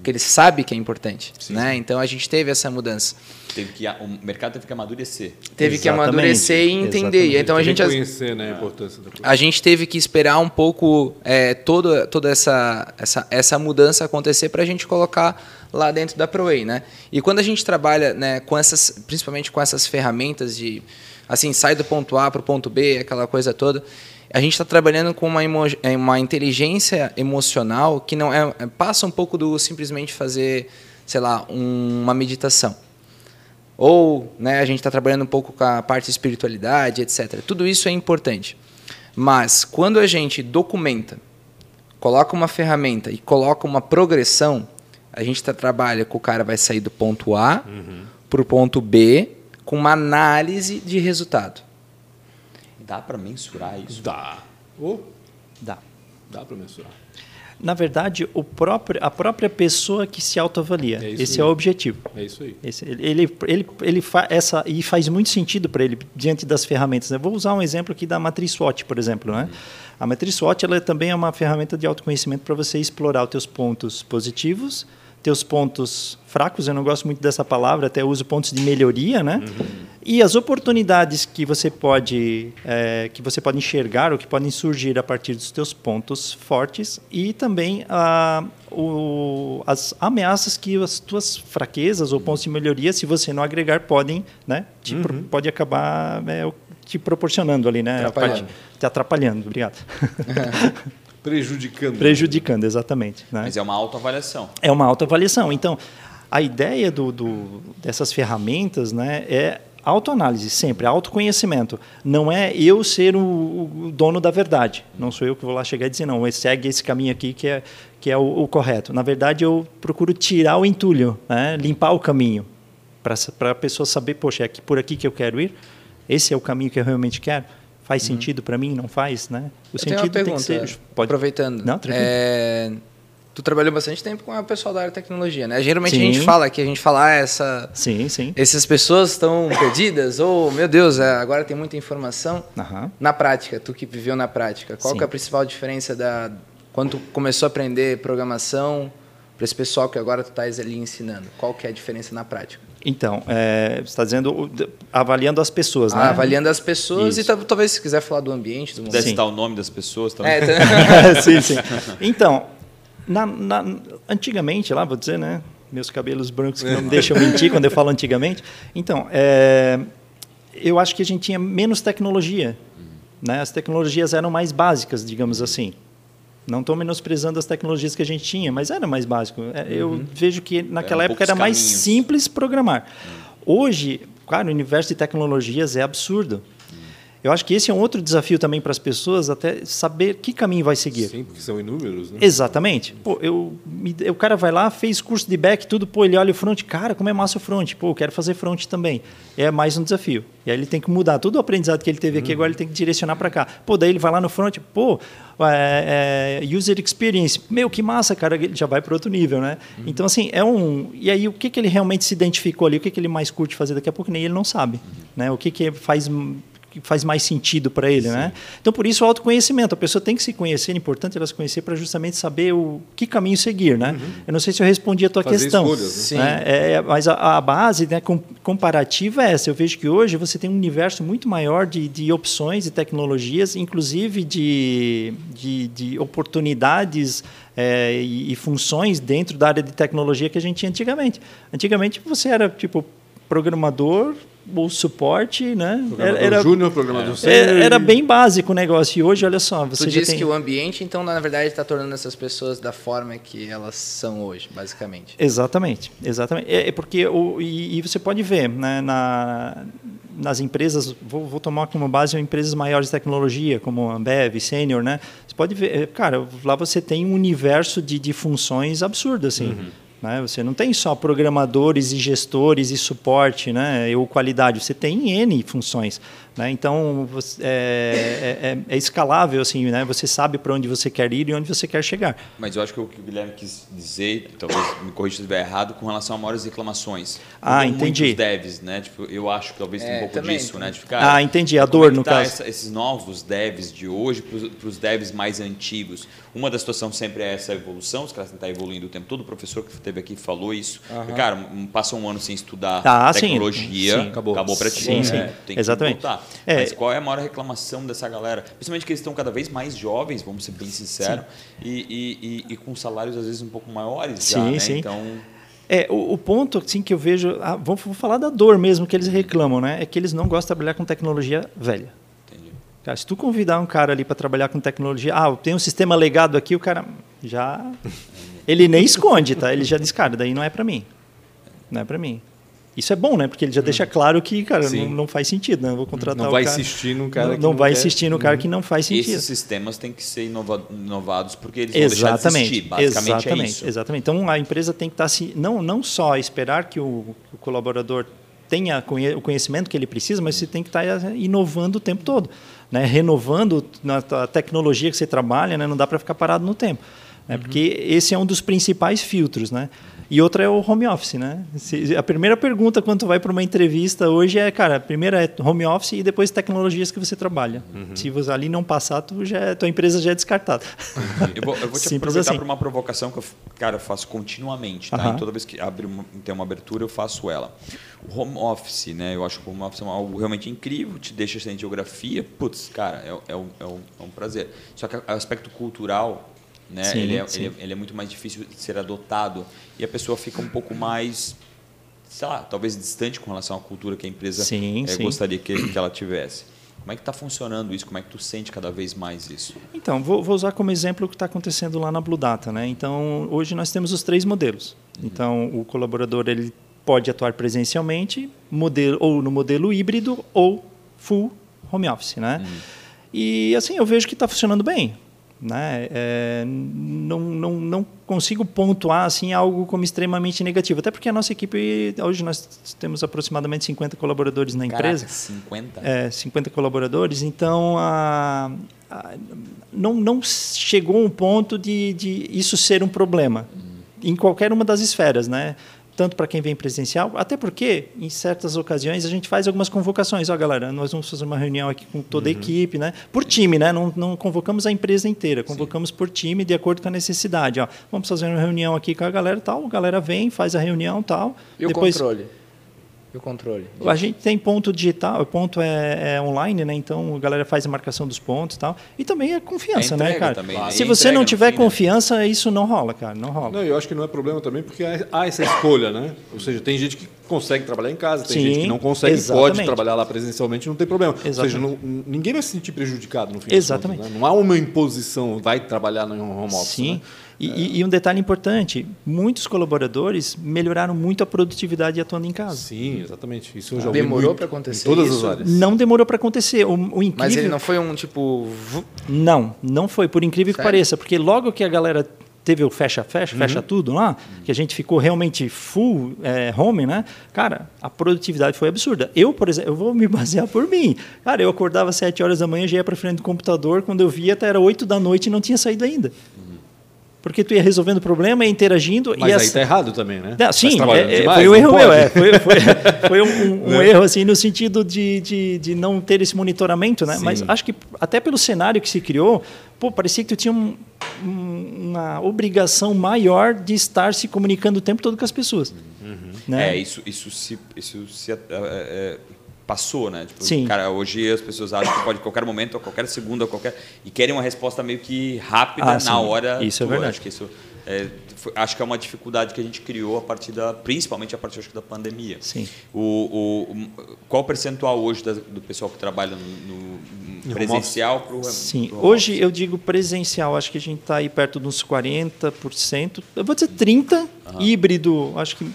porque ele sabe que é importante. Sim, né? Sim. Então a gente teve essa mudança. Teve que, o mercado teve que amadurecer. Teve Exatamente. que amadurecer e entender. Exatamente. Então a gente conhecer né, a importância da A gente teve que esperar um pouco é, toda, toda essa, essa, essa mudança acontecer para a gente colocar lá dentro da ProWay, né? E quando a gente trabalha, né, com essas, principalmente com essas ferramentas de assim sai do ponto A para o ponto B, aquela coisa toda a gente está trabalhando com uma, é, uma inteligência emocional que não é, é, passa um pouco do simplesmente fazer, sei lá, um, uma meditação. Ou né, a gente está trabalhando um pouco com a parte de espiritualidade, etc. Tudo isso é importante. Mas quando a gente documenta, coloca uma ferramenta e coloca uma progressão, a gente tá, trabalha com o cara vai sair do ponto A uhum. para o ponto B com uma análise de resultado. Dá para mensurar isso? Dá. Oh. Dá. Dá para mensurar. Na verdade, o próprio, a própria pessoa que se autoavalia. É Esse aí. é o objetivo. É isso aí. Esse, ele, ele, ele, ele fa, essa, e faz muito sentido para ele diante das ferramentas. Né? Vou usar um exemplo aqui da matriz SWOT, por exemplo. Né? Uhum. A matriz SWOT ela também é uma ferramenta de autoconhecimento para você explorar os teus pontos positivos, teus pontos fracos, eu não gosto muito dessa palavra, até uso pontos de melhoria, né? Uhum. E as oportunidades que você pode é, que você pode enxergar ou que podem surgir a partir dos teus pontos fortes e também a, o, as ameaças que as tuas fraquezas ou pontos de melhoria, se você não agregar, podem, né? Te, uhum. Pode acabar é, te proporcionando ali, né? Atrapalhando. te atrapalhando. Obrigado. Prejudicando. Prejudicando, exatamente. Né? Mas é uma autoavaliação. É uma autoavaliação. Então, a ideia do, do, dessas ferramentas né, é autoanálise, sempre, autoconhecimento. Não é eu ser o, o, dono da verdade. Não sou eu que vou lá chegar e dizer, não, segue esse caminho aqui que é, que é o, o correto. Na verdade, eu procuro tirar o entulho, né, limpar o caminho, para a pessoa saber, poxa, é aqui, por aqui que eu quero ir? Esse é o caminho que eu realmente quero? Faz uhum. sentido para mim? Não faz, né? O eu sentido tem que ser. Pode... Aproveitando. Não, é... Tu trabalhou bastante tempo com o pessoal da área de tecnologia, né? Geralmente sim. a gente fala que a gente fala ah, essa. Sim, sim. Essas pessoas estão perdidas, ou, meu Deus, é, agora tem muita informação. Uhum. Na prática, tu que viveu na prática, qual é a principal diferença da. Quando tu começou a aprender programação para esse pessoal que agora tu estás ali ensinando? Qual que é a diferença na prática? Então, é, você está dizendo avaliando as pessoas, né? Ah, avaliando as pessoas Isso. e talvez se quiser falar do ambiente, do Deve citar o nome das pessoas também. É, tá... sim, sim. Então, na, na, antigamente, lá, vou dizer, né? Meus cabelos brancos que não me deixam mentir quando eu falo antigamente. Então, é, eu acho que a gente tinha menos tecnologia. Né? As tecnologias eram mais básicas, digamos assim. Não estou menosprezando as tecnologias que a gente tinha, mas era mais básico. É, eu uhum. vejo que naquela época era mais caminhos. simples programar. Uhum. Hoje, claro, o universo de tecnologias é absurdo. Uhum. Eu acho que esse é um outro desafio também para as pessoas, até saber que caminho vai seguir. Sim, porque são inúmeros, né? Exatamente. Pô, eu, o cara vai lá, fez curso de back, tudo, pô, ele olha o front, cara, como é massa o front. Pô, eu quero fazer front também. É mais um desafio. E aí ele tem que mudar todo o aprendizado que ele teve aqui, agora ele tem que direcionar para cá. Pô, daí ele vai lá no front, pô, é, é, user experience, meu, que massa, cara, ele já vai para outro nível, né? Então, assim, é um... E aí, o que, que ele realmente se identificou ali, o que, que ele mais curte fazer daqui a pouco, nem ele não sabe, né? O que, que faz que faz mais sentido para ele, né? Então por isso o autoconhecimento, a pessoa tem que se conhecer, é importante ela se conhecer para justamente saber o que caminho seguir, né? Eu não sei se eu respondi a tua Fazer questão, escolhas, né? né? É, mas a, a base, né, com- comparativa é essa. Eu vejo que hoje você tem um universo muito maior de, de opções e tecnologias, inclusive de, de, de oportunidades é, e, e funções dentro da área de tecnologia que a gente tinha antigamente. Antigamente você era tipo programador ou suporte, né? Programador júnior, programador é, era e- bem básico o negócio. E hoje, olha só, você Tu disse tem... que o ambiente, então, na verdade, está tornando essas pessoas da forma que elas são hoje, basicamente. Exatamente, exatamente. É, é porque o, e, e você pode ver né, na, nas empresas, vou, vou tomar como base empresas maiores de tecnologia, como a Ambev, Senior, né? Você pode ver, é, cara, lá você tem um universo de, de funções absurdo, assim. Né? Você não tem só programadores e gestores e suporte, né? ou qualidade. Você tem N funções. Né? Então, você- é, é- é- é escalável, assim, né? Você sabe para onde você quer ir e onde você quer chegar. Mas eu acho que o que o Guilherme quis dizer, talvez me corrija se estiver errado, com relação a maiores reclamações. Ah, Mudou entendi. Muitos devs, né? Tipo, eu acho que talvez tenha É, um pouco também disso, tem. né? Tipo, Ah, entendi, a como dor, é no tá caso. essa- esses novos devs de hoje para os devs mais antigos. Uma das situações sempre é essa evolução, os caras têm que estar evoluindo o tempo todo. O professor que esteve aqui falou isso. Cara, um- passa um ano sem estudar Ah, sim. tecnologia, Sim. acabou, Acabou. para ti. Sim, né? sim. Tem que Exatamente. voltar. É. Mas qual é a maior reclamação dessa galera? Principalmente que eles estão cada vez mais jovens, vamos ser bem sinceros, e, e- e- com salários às vezes um pouco maiores já, Sim, né? sim. Então, É, o, o ponto assim, que eu vejo, ah, vamos, vamos falar da dor mesmo que eles reclamam, né? É que eles não gostam de trabalhar com tecnologia velha. entendi. Cara, se tu convidar um cara ali para trabalhar com tecnologia, ah, tem um sistema legado aqui, o cara já ele nem esconde, tá? Ele já diz, cara, daí não é para mim. Não é para mim. Isso é bom, né? Porque ele já deixa claro que, cara, não, não faz sentido, né? Eu vou contratar Não o vai cara. insistir num cara não, que não não vai quer. insistir no cara que não faz sentido. Esses sistemas têm que ser inova- inovados porque eles vão deixar de Exatamente, existir. Basicamente exatamente, é isso. exatamente. Então a empresa tem que estar se não não só esperar que o, que o colaborador tenha conhe- o conhecimento que ele precisa, mas você tem que estar inovando o tempo todo, né? Renovando na a tecnologia que você trabalha, né? Não dá para ficar parado no tempo, né? Porque esse é um dos principais filtros, né? E outra é o home office, né? Se- A primeira pergunta quando tu vai para uma entrevista hoje é, cara, a primeira é home office e depois tecnologias que você trabalha. Se você ali não passar, tu já, é- tua empresa já é descartada. Eu vou, eu vou te Simples aproveitar assim. para uma provocação que eu, cara, eu faço continuamente, tá? Aham. E toda vez que abre uma, tem uma abertura, eu faço ela. O home office, né? Eu acho que o home office é algo realmente incrível, te deixa sem geografia. Putz, cara, é, é um, é, um, é um prazer. Só que o aspecto cultural, né? Sim, ele, é, sim. ele, é, ele é muito mais difícil de ser adotado e a pessoa fica um pouco mais, sei lá, talvez distante com relação à cultura que a empresa Sim, sim. gostaria que, que ela tivesse. Como é que está funcionando isso? Como é que tu sente cada vez mais isso? Então, vou, vou usar como exemplo o que está acontecendo lá na Blue Data. Né? Então, hoje nós temos os três modelos. Então, o colaborador ele pode atuar presencialmente, modelo, ou no modelo híbrido, ou full home office. Né? E, assim, eu vejo que está funcionando bem. Né? É, não, não, não consigo pontuar assim, algo como extremamente negativo. Até porque a nossa equipe, hoje nós temos aproximadamente 50 colaboradores na empresa. Caraca, 50? É, 50 colaboradores, então a, a- não, não chegou um ponto de, de isso ser um problema em qualquer uma das esferas, né? Tanto para quem vem presencial, até porque em certas ocasiões a gente faz algumas convocações. Ó, galera, nós vamos fazer uma reunião aqui com toda a equipe, né? Por time, né? Não, não convocamos a empresa inteira, convocamos por time de acordo com a necessidade. Ó, vamos fazer uma reunião aqui com a galera tal, a galera vem, faz a reunião tal. E o depois controle? E o controle? a gente tem ponto digital, o ponto é, é online, né? Então a galera faz a marcação dos pontos e tal. E também é confiança, É né, cara? também, né? Se E você não tiver fim, né? confiança, isso não rola, cara. Não rola. Não, eu acho que não é problema também porque há essa escolha, né? Ou seja, tem gente que consegue trabalhar em casa, tem Sim, gente que não consegue, exatamente. pode trabalhar lá presencialmente, não tem problema. Ou seja, Exatamente. não- ninguém vai se sentir prejudicado no fim Exatamente. contas, né? Não há uma imposição, vai trabalhar no home office. Sim. né? E, e- e um detalhe importante: muitos colaboradores melhoraram muito a produtividade atuando em casa. Sim, exatamente. Isso eu já ouvi Demorou pra acontecer Em todas isso? as áreas. Não demorou para acontecer. O, o incrível... Mas ele não foi um tipo. Não, não foi, por incrível que Sério? pareça, porque logo que a galera teve o fecha-fecha, fecha tudo lá, que a gente ficou realmente full é, home, né? Cara, a produtividade foi absurda. Eu, por exemplo, eu vou me basear por mim. Cara, eu acordava às 7 horas da manhã, já ia para frente do computador, quando eu via até era 8 da noite e não tinha saído ainda. Porque tu ia resolvendo o problema, ia interagindo. Mas e aí as- tá errado também, né? não, Tá sim, é- é, demais, foi um erro pode. meu. É, foi foi, foi um, um- um erro assim no sentido de, de, de não ter esse monitoramento, né? Sim. Mas acho que até pelo cenário que se criou, pô, parecia que tu tinha um- um- uma obrigação maior de estar se comunicando o tempo todo com as pessoas. Né? É, isso, isso se, isso se é, é, passou, né? Tipo, Sim. Cara, hoje as pessoas acham que pode a qualquer momento, a qualquer segundo, a qualquer. E querem uma resposta meio que rápida Ah, na sim. hora. Isso é verdade. Acho que isso. é, foi- acho que é uma dificuldade que a gente criou a partir da, principalmente a partir acho que, da pandemia. Sim. O, o, o- qual o percentual hoje da- do pessoal que trabalha no, no presencial para o Sim, hoje eu digo presencial, acho que a gente está aí perto de uns 40%, eu vou dizer 30%, híbrido, acho que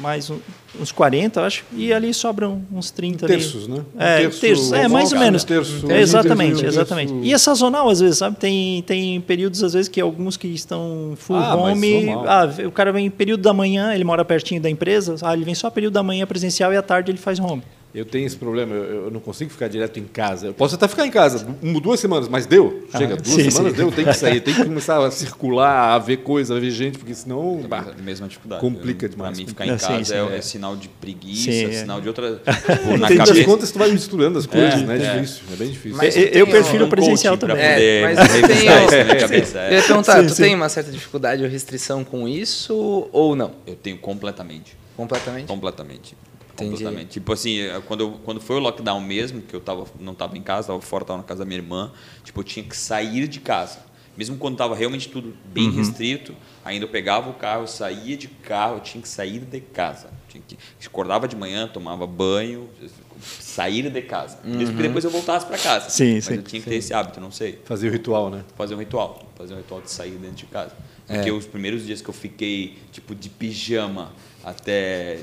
mais um- uns 40%, acho, e ali sobram uns 30% ali. Terços, né? Um É, terço terços, é mais ou menos. um terço- É, exatamente, um terço- exatamente. E é sazonal às vezes, sabe? Tem, tem períodos às vezes que alguns que estão full Ah, home, ah, o cara vem período da manhã, ele mora pertinho da empresa, ah, ele vem só período da manhã presencial e à tarde ele faz home. Eu tenho esse problema, eu, eu não consigo ficar direto em casa. Eu posso até ficar em casa um, duas semanas, mas deu. Chega, Ah, duas sim, semanas sim. deu, tem que sair, tem que começar a circular, a ver coisa, a ver gente, porque senão. bah, mesma dificuldade. Complica Eu- demais. Pra mim, ficar em É, sim, casa sim, é, é. é sinal de preguiça, Sim, é é. sinal de outra. Tipo, na no fim das cabeça. contas, tu vai misturando as coisas, É, né? É é. difícil, é bem difícil. Mas Eu- eu prefiro um presencial também. poder É, mas na minha cabeça. Eu é. ia perguntar, tu sim. tem uma certa dificuldade ou restrição com isso ou não? Eu tenho completamente. Completamente? Completamente. Entendi. Completamente. Tipo assim, eh, quando, eu- quando foi o lockdown mesmo, que eu tava, não estava em casa, estava fora, estava na casa da minha irmã, tipo, eu tinha que sair de casa. Mesmo quando estava realmente tudo bem restrito, ainda eu pegava o carro, eu saía de carro, eu tinha que sair de casa. Tinha que, acordava de manhã, tomava banho, sair de casa. Mesmo que depois eu voltasse para casa. Sim, Mas sim. eu tinha que ter esse hábito, não sei Fazer o ritual, né? fazer um ritual, fazer um ritual de sair dentro de casa. É. Porque os primeiros dias que eu fiquei tipo de pijama até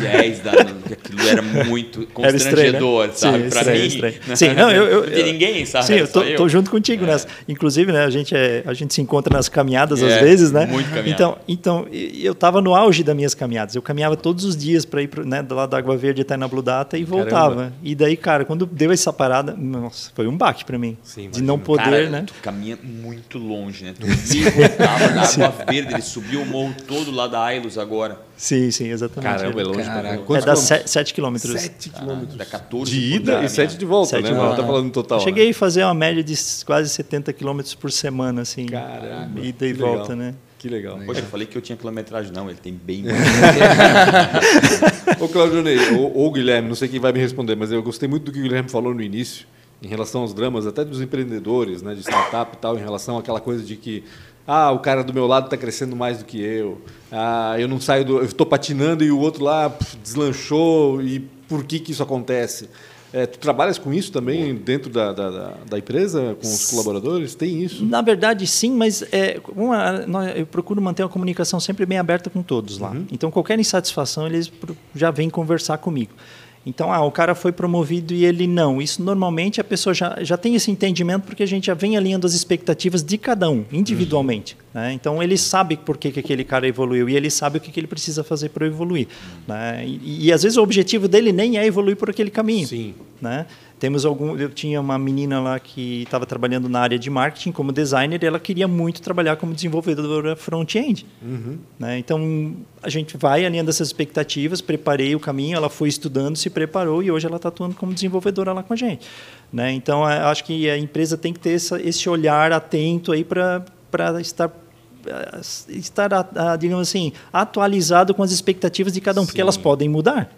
10 da noite, aquilo era muito Era estranho, né? constrangedor, sabe? Estranho, mim. estranho. Sim, não, eu, eu, tem ninguém, sabe? Sim, eu tô, eu. tô junto contigo nessa. Inclusive, né, a gente, é, a gente se encontra nas caminhadas às É, vezes, né? muito caminhada. Então, então eu estava no auge das minhas caminhadas. Eu caminhava todos os dias para ir pro, né, lá da Água Verde até na Blue Data e voltava. Caramba. E daí, cara, quando deu essa parada, nossa, foi um baque para mim. Sim, de não poder, Cara, né? tu caminha muito longe, né? Tu e voltava na Água Verde, ele subiu o morro todo lá da Ailos agora. Sim, sim, exatamente. Caramba, é longe Caraca. É dá quilômetros? 7 quilômetros. 7 Ah, quilômetros. dá 14 De ida e 7 de volta, Sete né? de volta. tá falando no total. né? Cheguei a fazer uma média de quase 70 quilômetros por semana, assim. Caramba, Ida e que volta, legal. né? Que legal. Poxa, eu falei que eu tinha quilometragem. Não, ele tem bem mais. Ô, Claudio Ney, ou, ou Guilherme, não sei quem vai me responder, mas eu gostei muito do que o Guilherme falou no início, em relação aos dramas, até dos empreendedores, né, de startup e tal, em relação àquela coisa de que ah, o cara do meu lado está crescendo mais do que eu, ah, eu não saio do. Eu estou patinando e o outro lá pff, deslanchou, e por que, que isso acontece? É, tu trabalhas com isso também dentro da, da, da- empresa, com os colaboradores? Tem isso? Na verdade, sim, mas é, uma- eu procuro manter uma comunicação sempre bem aberta com todos lá. Então, qualquer insatisfação, eles já vêm conversar comigo. Então, ah, o cara foi promovido e ele não. Isso normalmente a pessoa já, já tem esse entendimento porque a gente já vem alinhando as expectativas de cada um, individualmente. né? Então, ele sabe por que, que aquele cara evoluiu e ele sabe o que, que ele precisa fazer para evoluir. né? E, e às vezes o objetivo dele nem é evoluir por aquele caminho Sim. né? Temos algum, eu tinha uma menina lá que estava trabalhando na área de marketing como designer e ela queria muito trabalhar como desenvolvedora front-end. Né? Então a gente vai alinhando essas expectativas, preparei o caminho, ela foi estudando, se preparou e hoje ela está atuando como desenvolvedora lá com a gente. Né? Então a- acho que a empresa tem que ter essa, esse olhar atento aí para para estar eh, estar digamos assim atualizado com as expectativas de cada um, porque Sim. elas podem mudar.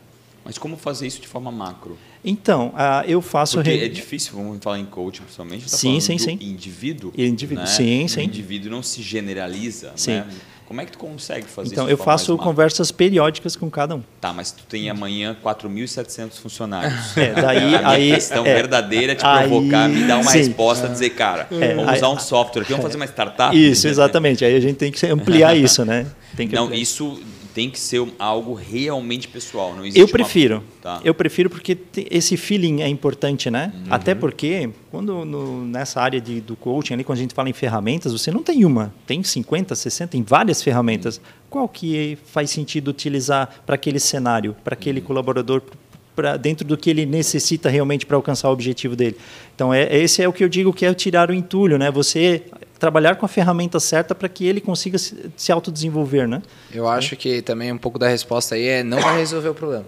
Mas como fazer isso de forma macro? Então, ah, eu faço Porque re- é difícil, vamos falar em coaching principalmente, tá Sim, sim, sim. indivíduo. Indivíduo, né? sim, O sim. indivíduo não se generaliza, Sim. né? Como é que tu consegue fazer Então, isso? eu de forma faço mais macro? conversas periódicas com cada um. Tá, mas tu tem amanhã 4.700 funcionários. É, daí- a aí- questão é, verdadeira é te aí- provocar, me dar uma sim. resposta, dizer, cara, É, vamos aí- usar um software aqui, vamos fazer uma startup. Isso, exatamente. Aí a gente tem que ampliar isso, né? Não, ampliar. isso tem que ser algo realmente pessoal. Não existe Eu uma- prefiro. Tá. Eu prefiro porque esse feeling é importante, né? Uhum. Até porque quando no- nessa área de, do coaching ali, quando a gente fala em ferramentas, você não tem uma, tem 50, 60, tem várias ferramentas. Qual que faz sentido utilizar para aquele cenário, para aquele Uhum. colaborador, para dentro do que ele necessita realmente para alcançar o objetivo dele? Então é esse é o que eu digo que é tirar o entulho, né? Você trabalhar com a ferramenta certa para que ele consiga se, se autodesenvolver, né? Eu acho que também um pouco da resposta aí é não vai resolver o problema.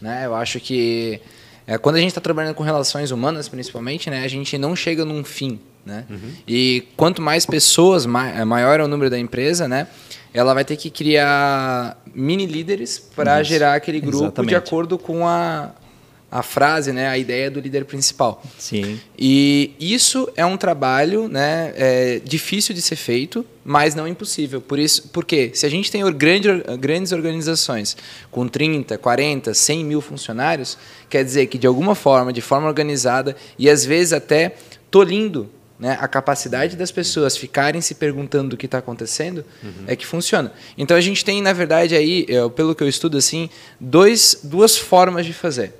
Né? Eu acho que é, quando a gente está trabalhando com relações humanas, principalmente, né, a gente não chega num fim. Né? E quanto mais pessoas, ma maior é o número da empresa, né, ela vai ter que criar mini líderes para gerar aquele grupo de Exatamente. acordo com a, a frase, né, a ideia do líder principal. Sim. E isso é um trabalho né, é, difícil de ser feito, mas não impossível. Por isso, porque se a gente tem grande, grandes organizações com 30, 40, 100 mil funcionários, quer dizer que de alguma forma, de forma organizada e às vezes até tolindo né, a capacidade das pessoas ficarem se perguntando o que está acontecendo, é que funciona. Então a gente tem, na verdade, aí, eu- pelo que eu estudo, assim, dois, duas formas de fazer.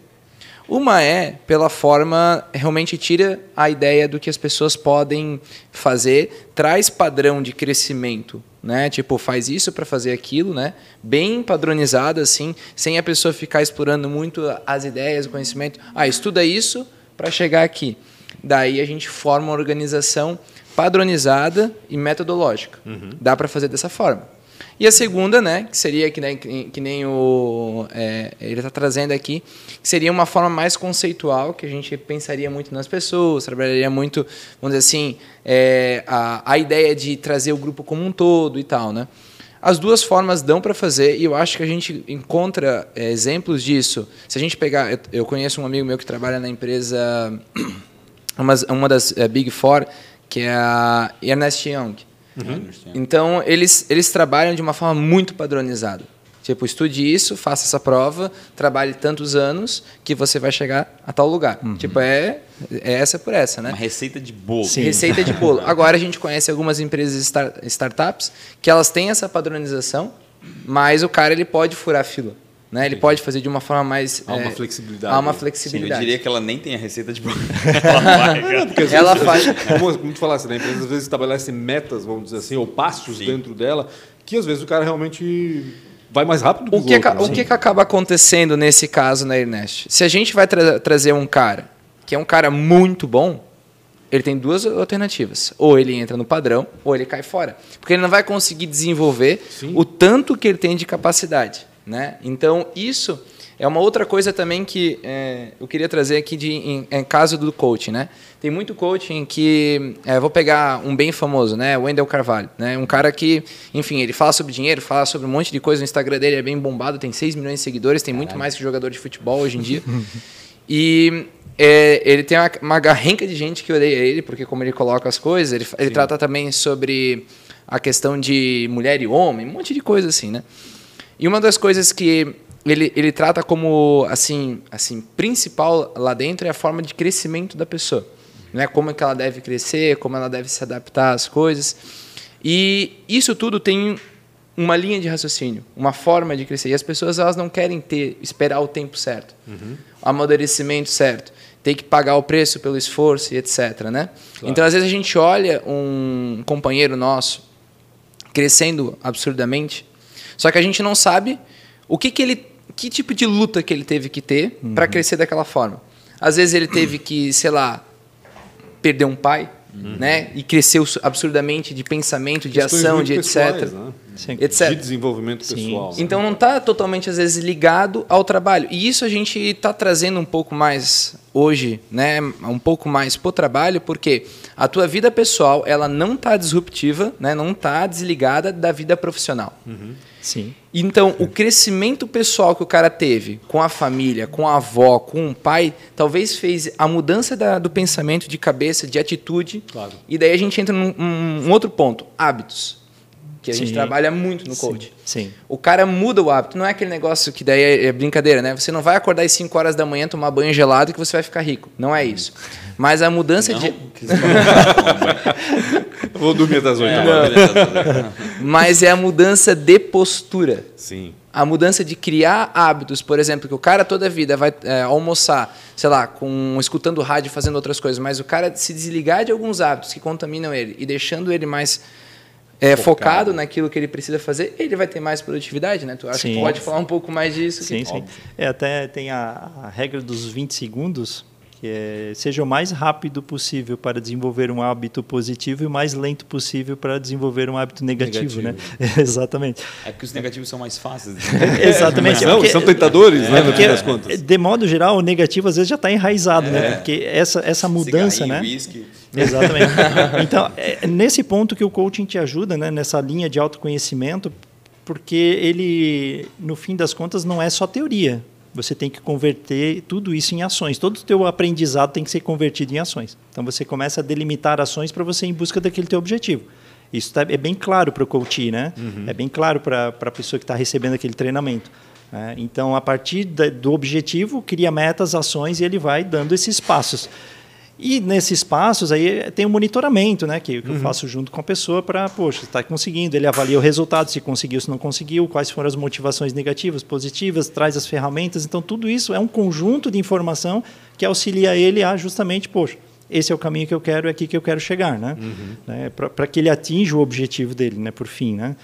Uma é pela forma realmente tira a ideia do que as pessoas podem fazer, traz padrão de crescimento, né? Tipo, faz isso para fazer aquilo, né? Bem padronizado assim, sem a pessoa ficar explorando muito as ideias, o conhecimento. Ah, estuda isso para chegar aqui. Daí a gente forma uma organização padronizada e metodológica. Dá para fazer dessa forma. E a segunda, né, que seria que nem, que nem o é, ele está trazendo aqui, que seria uma forma mais conceitual, que a gente pensaria muito nas pessoas, trabalharia muito, vamos dizer assim, é, a, a ideia de trazer o grupo como um todo e tal, né? As duas formas dão para fazer e eu acho que a gente encontra é, exemplos disso. Se a gente pegar, eu, eu conheço um amigo meu que trabalha na empresa, uma, uma das é, Big Four, que é a Ernest Young. Então, eles, eles trabalham de uma forma muito padronizada. Tipo, estude isso, faça essa prova, trabalhe tantos anos que você vai chegar a tal lugar. Tipo, é, é essa por essa, né? Uma receita de bolo. Sim. Receita de bolo. Agora a gente conhece algumas empresas star, startups que elas têm essa padronização, mas o cara ele pode furar a fila. Né? Ele pode fazer de uma forma mais. Há uma é, flexibilidade. Há uma Sim, eu flexibilidade. diria que ela nem tem a receita de bolo. ela vai, Ela faz- Como, como tu falasse, né? A empresa às vezes estabelece metas, vamos dizer assim, ou passos Sim. dentro dela, que às vezes o cara realmente vai mais rápido que O os que, outros. o né? que, que acaba acontecendo nesse caso na Ernest? Se a gente vai tra- trazer um cara que é um cara muito bom, ele tem duas alternativas. Ou ele entra no padrão, ou ele cai fora. Porque ele não vai conseguir desenvolver Sim. o tanto que ele tem de capacidade. Né? Então, isso é uma outra coisa também que é, eu queria trazer aqui de, em, em caso do coaching. Né? Tem muito coaching que. é, vou pegar um bem famoso, né? Wendel Carvalho. Né? Um cara que, enfim, ele fala sobre dinheiro, fala sobre um monte de coisa. O Instagram dele é bem bombado, tem 6 milhões de seguidores, tem muito mais que jogador de futebol hoje em dia. E é, ele tem uma, uma garrenca de gente que odeia ele, porque como ele coloca as coisas, ele, ele trata também sobre a questão de mulher e homem, um monte de coisa assim, né? E uma das coisas que ele, ele trata como assim, assim principal lá dentro é a forma de crescimento da pessoa, né? Como é que ela deve crescer, como ela deve se adaptar às coisas. E isso tudo tem uma linha de raciocínio, uma forma de crescer. E as pessoas elas não querem ter esperar o tempo certo, o amadurecimento certo, tem que pagar o preço pelo esforço e etc, né? Então às vezes a gente olha um companheiro nosso crescendo absurdamente, só que a gente não sabe o que, que ele, que tipo de luta que ele teve que ter para crescer daquela forma. Às vezes ele teve que, sei lá, perder um pai, né? E cresceu absurdamente de pensamento, de Questões ação, de etc. pessoais, né? Sim. etc. De desenvolvimento Sim. pessoal. né? Então não está totalmente às vezes ligado ao trabalho. E isso a gente está trazendo um pouco mais hoje, né? Um pouco mais pro trabalho, porque a tua vida pessoal ela não está disruptiva, né? Não está desligada da vida profissional. Sim. Então, o crescimento pessoal que o cara teve com a família, com a avó, com o pai, talvez fez a mudança da- do pensamento, de cabeça, de atitude. Claro. E daí a gente entra num um- um outro ponto: hábitos. Que a gente Sim. trabalha muito no coach. Sim. O cara muda o hábito, não é aquele negócio que daí é é brincadeira, né? Você não vai acordar às 5 horas da manhã, tomar banho gelado que você vai ficar rico. Não é isso. Mas a mudança de. Vou dormir até as oito. É, agora. beleza. Mas é a mudança de postura. Sim. A mudança de criar hábitos, por exemplo, que o cara toda a vida vai é, almoçar, sei lá, com escutando rádio, fazendo outras coisas, mas o cara se desligar de alguns hábitos que contaminam ele e deixando ele mais é, focado. naquilo que ele precisa fazer, ele vai ter mais produtividade, né? Tu acha que Sim. pode falar um pouco mais disso? Sim, que... sim. É, até tem a, a regra dos 20 segundos, que é seja o mais rápido possível para desenvolver um hábito positivo e o mais lento possível para desenvolver um hábito negativo, né? Exatamente. É que os negativos são mais fáceis. Exatamente. É não, porque- são tentadores, né? No porque, fim das contas. de modo geral, o negativo às vezes já está enraizado, né? Porque essa, essa mudança, Cigarrinho, né? whisky. Exatamente. Então, é nesse ponto que o coaching te ajuda, né? nessa linha de autoconhecimento, porque ele, no fim das contas, não é só teoria. Você tem que converter tudo isso em ações. Todo o teu aprendizado tem que ser convertido em ações. Então, você começa a delimitar ações para você ir em busca daquele teu objetivo. Isso tá- é bem claro para o coach, né? É bem claro para a pessoa que está recebendo aquele treinamento. né? Então, a partir da- do objetivo, cria metas, ações e ele vai dando esses passos. E nesses passos aí tem o monitoramento, né, que, que eu faço junto com a pessoa para, poxa, está conseguindo, ele avalia o resultado, se conseguiu, se não conseguiu, quais foram as motivações negativas, positivas, traz as ferramentas. Então tudo isso é um conjunto de informação que auxilia ele a justamente, poxa, esse é o caminho que eu quero, é aqui que eu quero chegar, né? né para que ele atinja o objetivo dele, né, por fim, né?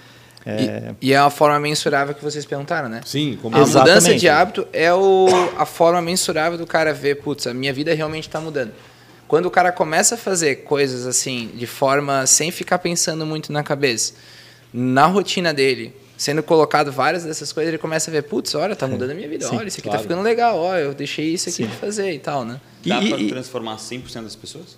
É, E, e é a forma mensurável que vocês perguntaram, né? Sim, como A mudança Exatamente. de hábito é o, a forma mensurável do cara ver, putz, a minha vida realmente está mudando. Quando o cara começa a fazer coisas assim, de forma sem ficar pensando muito na cabeça, na rotina dele, sendo colocado várias dessas coisas, ele começa a ver, putz, olha, tá mudando a minha vida, Sim, olha, isso aqui claro. tá ficando legal, olha, eu deixei isso aqui Sim. de fazer e tal, né? Dá E- para e- transformar 100% das pessoas?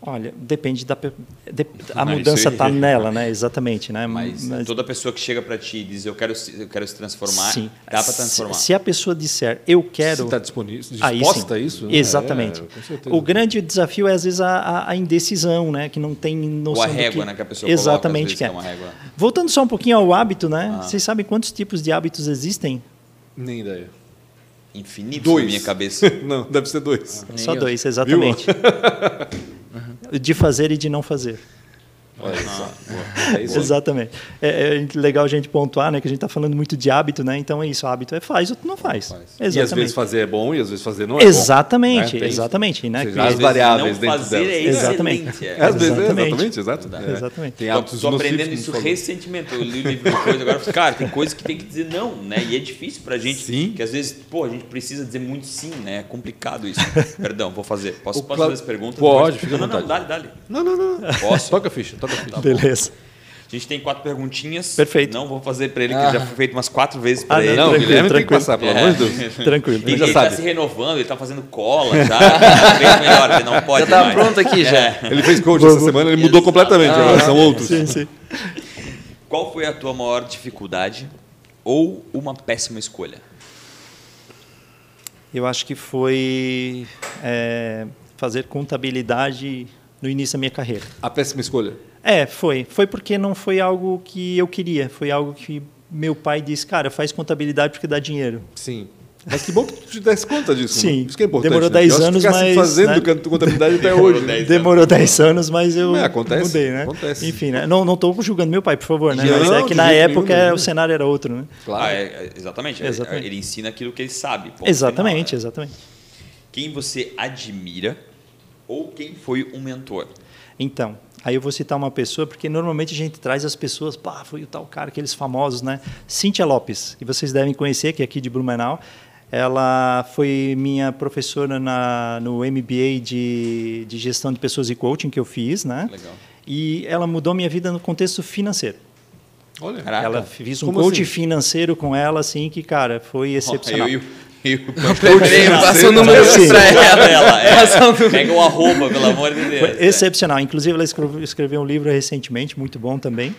Olha, depende da de- a Não, mudança aí- está nela, né? Exatamente, né? Mas, toda pessoa que chega para ti e diz eu quero, se- eu quero se transformar, Sim. dá para transformar. Se, se a pessoa disser eu quero. Está disponível, Aí disposta sim. a isso? né? Exatamente. É, o grande desafio é, às vezes, a, a- a indecisão, né? Que não tem noção Ou a do régua, que... né, que a pessoa Exatamente. coloca, vezes, que é. que é uma régua. Voltando só um pouquinho ao hábito, né? Ah. Vocês sabem quantos tipos de hábitos existem? Nem ideia. Infinito Dois. na minha cabeça. Não, deve ser dois. Nem Só eu. dois, exatamente. de fazer e de não fazer. É isso aí. Exatamente. É, é legal a gente pontuar, né? Que a gente está falando muito de hábito, né? Então é isso, hábito é faz, outro não faz. Faz. Exatamente. E às vezes fazer é bom e às vezes fazer não é bom. exatamente, né? Tem- exatamente, né? Ou seja, Que- as variáveis não dentro fazer é delas. Exatamente. excelente. É, É. às vezes, é, Exatamente. exatamente, exato. É. Exatamente. Tem hábitos tô aprendendo isso recentemente. Eu li o livro de coisa agora. Cara, tem coisa que tem que dizer não, né? E é difícil pra gente. Sim. Que às vezes, pô, a gente precisa dizer muito sim, né? É complicado isso. Perdão, vou fazer. Posso, posso Cla- fazer as perguntas? Pode, fica à Não, não, dale, dale. Não, não, não. Posso? Toca a ficha, toca a ficha. Beleza. A gente tem quatro perguntinhas. Perfeito. Não vou fazer pra ele, que já foi feito umas quatro vezes pra Ah, ele. Não, Tranquilo, Guilherme tem que tranquilo. passar, pelo É. amor de Deus. Tranquilo. Ele, já ele sabe. tá se renovando, ele tá fazendo cola já. Tá bem melhor, ele não pode Já tá mais. pronto aqui já. É. Ele fez coach essa semana, ele mudou Exato. completamente. Agora são outros. Sim, sim. Qual foi a tua maior dificuldade ou uma péssima escolha? Eu acho que foi é, fazer contabilidade no início da minha carreira. A péssima escolha. É, foi. Foi porque não foi algo que eu queria. Foi algo que meu pai disse, cara, faz contabilidade porque dá dinheiro. Sim. Mas que bom que tu te desse conta disso. Sim. né? Isso que é importante. Demorou né? 10 Porque eu anos, mas, fazendo né? contabilidade até hoje. né? 10 Demorou 10 anos, mas eu É, acontece, mudei, né? acontece. Enfim, né? não estou julgando meu pai, por favor, né? Não, mas é que na época nenhum, é, né? o cenário era outro, né? Claro. Ah, é, é, exatamente. Exatamente. Ele ensina aquilo que ele sabe. ponto Exatamente, final, né? exatamente. Quem você admira ou quem foi um mentor? Então, aí eu vou citar uma pessoa, porque normalmente a gente traz as pessoas, pá, foi o tal cara, aqueles famosos, né? Cíntia Lopes, que vocês devem conhecer, que é aqui de Blumenau. Ela foi minha professora na, no MBA de, de Gestão de Pessoas e Coaching que eu fiz, né? Legal. E ela mudou minha vida no contexto financeiro. Olha. Caraca. Ela fiz um Como coach assim? financeiro com ela, assim, que, cara, foi excepcional. Eu, e o- eu, Peraí, passa o número pra ela. ela. É, pega o arroba, pelo amor de Deus. Foi excepcional. Inclusive, ela escreveu, escreveu um livro recentemente, muito bom também,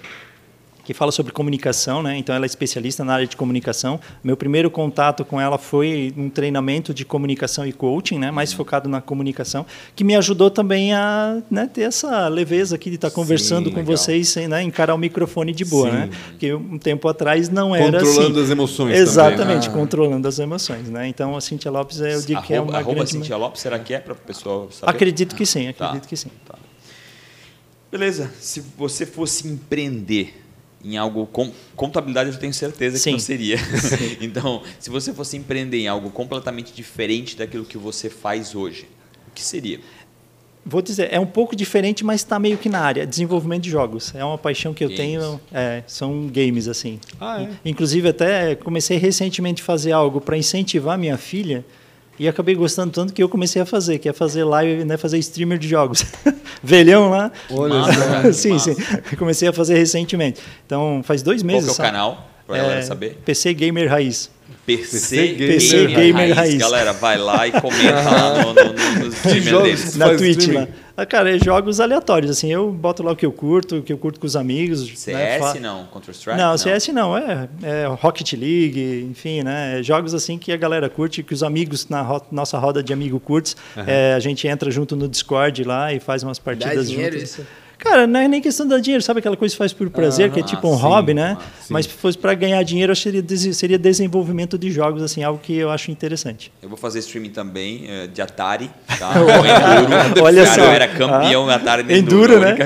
que fala sobre comunicação, né? Então ela é especialista na área de comunicação. Meu primeiro contato com ela foi um treinamento de comunicação e coaching, né? Mais focado na comunicação, que me ajudou também a né, ter essa leveza aqui de estar conversando Sim, com legal. vocês, sem né, encarar o microfone de boa, Sim. né? Porque um tempo atrás não era Controlando assim. as emoções Exatamente, Ah. controlando as emoções, né? Então a Cintia Lopes eu digo que é uma arroba grande... Cintia Lopes, será que é para o pessoal saber? Acredito que sim, Tá. acredito que sim. Beleza. Se você fosse empreender em algo com contabilidade, eu tenho certeza que Sim. não seria. então, se você fosse empreender em algo completamente diferente daquilo que você faz hoje, o que seria? Vou dizer, é um pouco diferente, mas está meio que na área. Desenvolvimento de jogos. É uma paixão que eu Games. tenho. é, são games, assim. Ah, é? Inclusive, até comecei recentemente a fazer algo para incentivar minha filha. E acabei gostando tanto que eu comecei a fazer, que é fazer live, né, fazer streamer de jogos. Velhão lá. Olha Massa, sim, massa. sim. Comecei a fazer recentemente. Então, faz dois Qual meses. que é o sabe? canal? Para a É, galera saber. PC Gamer Raiz. PC, PC Gamer Raiz. Galera, vai lá e comenta lá no, no, no, no streamer jogos deles. Na Twitch streaming? lá. Ah, cara, é jogos aleatórios, assim. Eu boto lá o que eu curto, o que eu curto com os amigos. né, CS, fa- não? Counter-Strike? Não, CS não, é, é Rocket League, enfim, né? Jogos assim que a galera curte, que os amigos na ro- nossa roda de amigo curtes, é, a gente entra junto no Discord lá e faz umas Dá partidas dinheiro juntos. isso? Cara, não é nem questão de dar dinheiro, sabe aquela coisa que faz por prazer, que é tipo um sim, hobby, né? ah. Mas se fosse para ganhar dinheiro, acho que seria, des- seria desenvolvimento de jogos, assim, algo que eu acho interessante. Eu vou fazer streaming também eh, de Atari, tá? Enduro. Olha Cara, só. eu era campeão Ah. Atari Enduro, Enduro. né?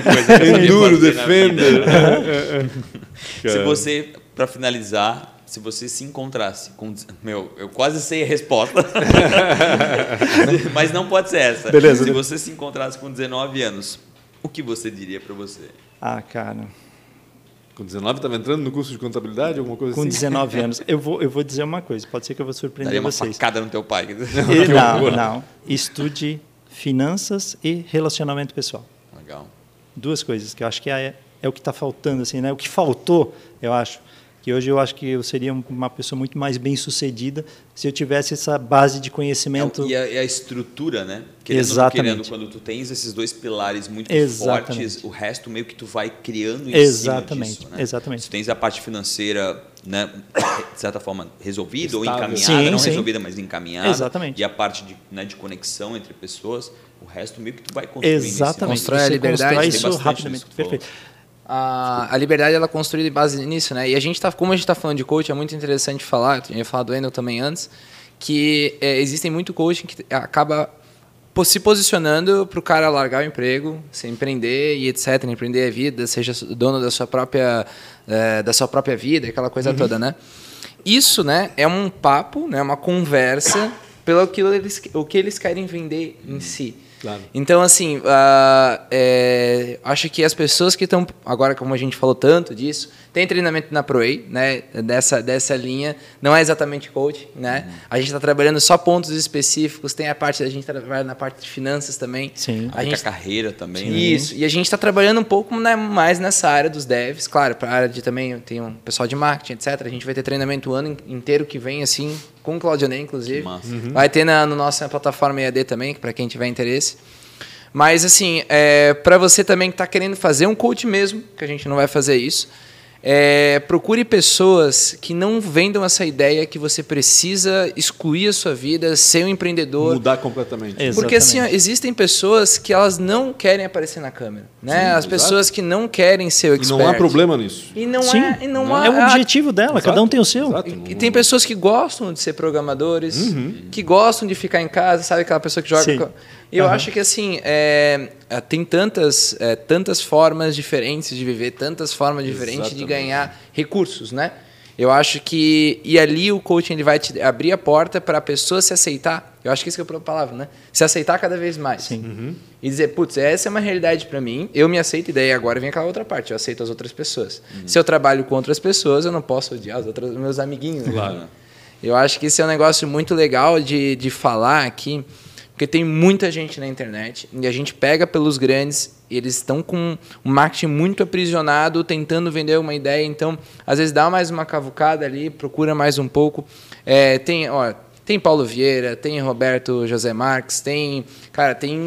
Enduro. Defender. Se você, para finalizar, se você se encontrasse com. Meu, eu quase sei a resposta. Mas não pode ser essa. Beleza. Se você se encontrasse com 19 anos, o que você diria para você? Ah, cara, Com 19 estava entrando no curso de contabilidade, alguma coisa com assim? 19 anos, eu vou, eu vou dizer uma coisa, pode ser que eu vou surpreender Daria uma vocês. facada no teu pai. E- não, não. Estude finanças e relacionamento pessoal. Legal. Duas coisas que eu acho que é, é o que está faltando, assim, né? O que faltou, eu acho, que hoje eu acho que eu seria uma pessoa muito mais bem sucedida se eu tivesse essa base de conhecimento. É, e, a, e a estrutura, né? Querendo ou Exatamente. querendo, quando tu tens esses dois pilares muito Exatamente. fortes, o resto meio que tu vai criando em Exatamente, cima disso, né? exatamente. Tu tens a parte financeira, né, de certa forma, resolvida ou Estável. encaminhada, Sim, não sim. resolvida, mas encaminhada. Exatamente. E a parte de, né, de conexão entre pessoas, o resto meio que tu vai construindo. Exatamente. Constrói a liberdade, constrói isso rapidamente. tu falou. A, a liberdade ela é construída em base nisso, né? E a gente tá, como a gente está falando de coach, é muito interessante falar. Eu tinha falado do Endel também antes, que é, existem muito coaching que acaba po- se posicionando para o cara largar o emprego, se empreender e etc, empreender a vida, seja dono da sua própria eh, da sua própria vida, aquela coisa toda, né? Isso, né, é um papo, né, uma conversa pelo que eles, o que eles querem vender em si. Claro. Então, assim, ah, é, acho que as pessoas que estão, agora como a gente falou tanto disso, tem treinamento na ProWay, né, dessa, dessa linha, não é exatamente coach, né, a gente está trabalhando só pontos específicos, tem a parte, a gente trabalha na parte de finanças também. Sim. A A gente carreira também. né? isso, e a gente está trabalhando um pouco né, mais nessa área dos devs, claro, para a área de também tem um pessoal de marketing, etc. A gente vai ter treinamento o ano inteiro que vem, assim, com o Claudionei, inclusive. Que massa. Vai ter na no nossa plataforma EAD também, para quem tiver interesse. Mas, assim, é, para você também que está querendo fazer um coach mesmo, que a gente não vai fazer isso, é, procure pessoas que não vendam essa ideia que você precisa excluir a sua vida, ser um empreendedor, Mudar completamente. Exato. porque assim, ó, Exatamente. existem pessoas que elas não querem aparecer na câmera, né? Sim, As exato. pessoas que não querem ser o E expert. não há problema nisso. E não Sim, é, e não não. há, É o objetivo dela, cada um tem o seu. Exato. E, e tem pessoas que gostam de ser programadores, Uhum. que gostam de ficar em casa, sabe aquela pessoa que joga. Sim. Eu Aham. acho que assim é, é, tem tantas, é, tantas formas diferentes de viver, tantas formas diferentes de Exatamente. ganhar recursos, né? Eu acho que e ali o coaching ele vai te abrir a porta para a pessoa se aceitar. Eu acho que isso que é a palavra, né? Se aceitar cada vez mais. Sim. E dizer, putz, essa é uma realidade para mim, eu me aceito, e daí agora vem aquela outra parte, eu aceito as outras pessoas. Se eu trabalho com outras pessoas, eu não posso odiar os outros, meus amiguinhos. né? Claro. Eu acho que isso é um negócio muito legal de, de falar aqui, porque tem muita gente na internet e a gente pega pelos grandes e eles estão com um marketing muito aprisionado, tentando vender uma ideia. Então, às vezes dá mais uma cavucada ali, procura mais um pouco. É, tem, ó, tem Paulo Vieira, tem Roberto José Marques, tem, cara, tem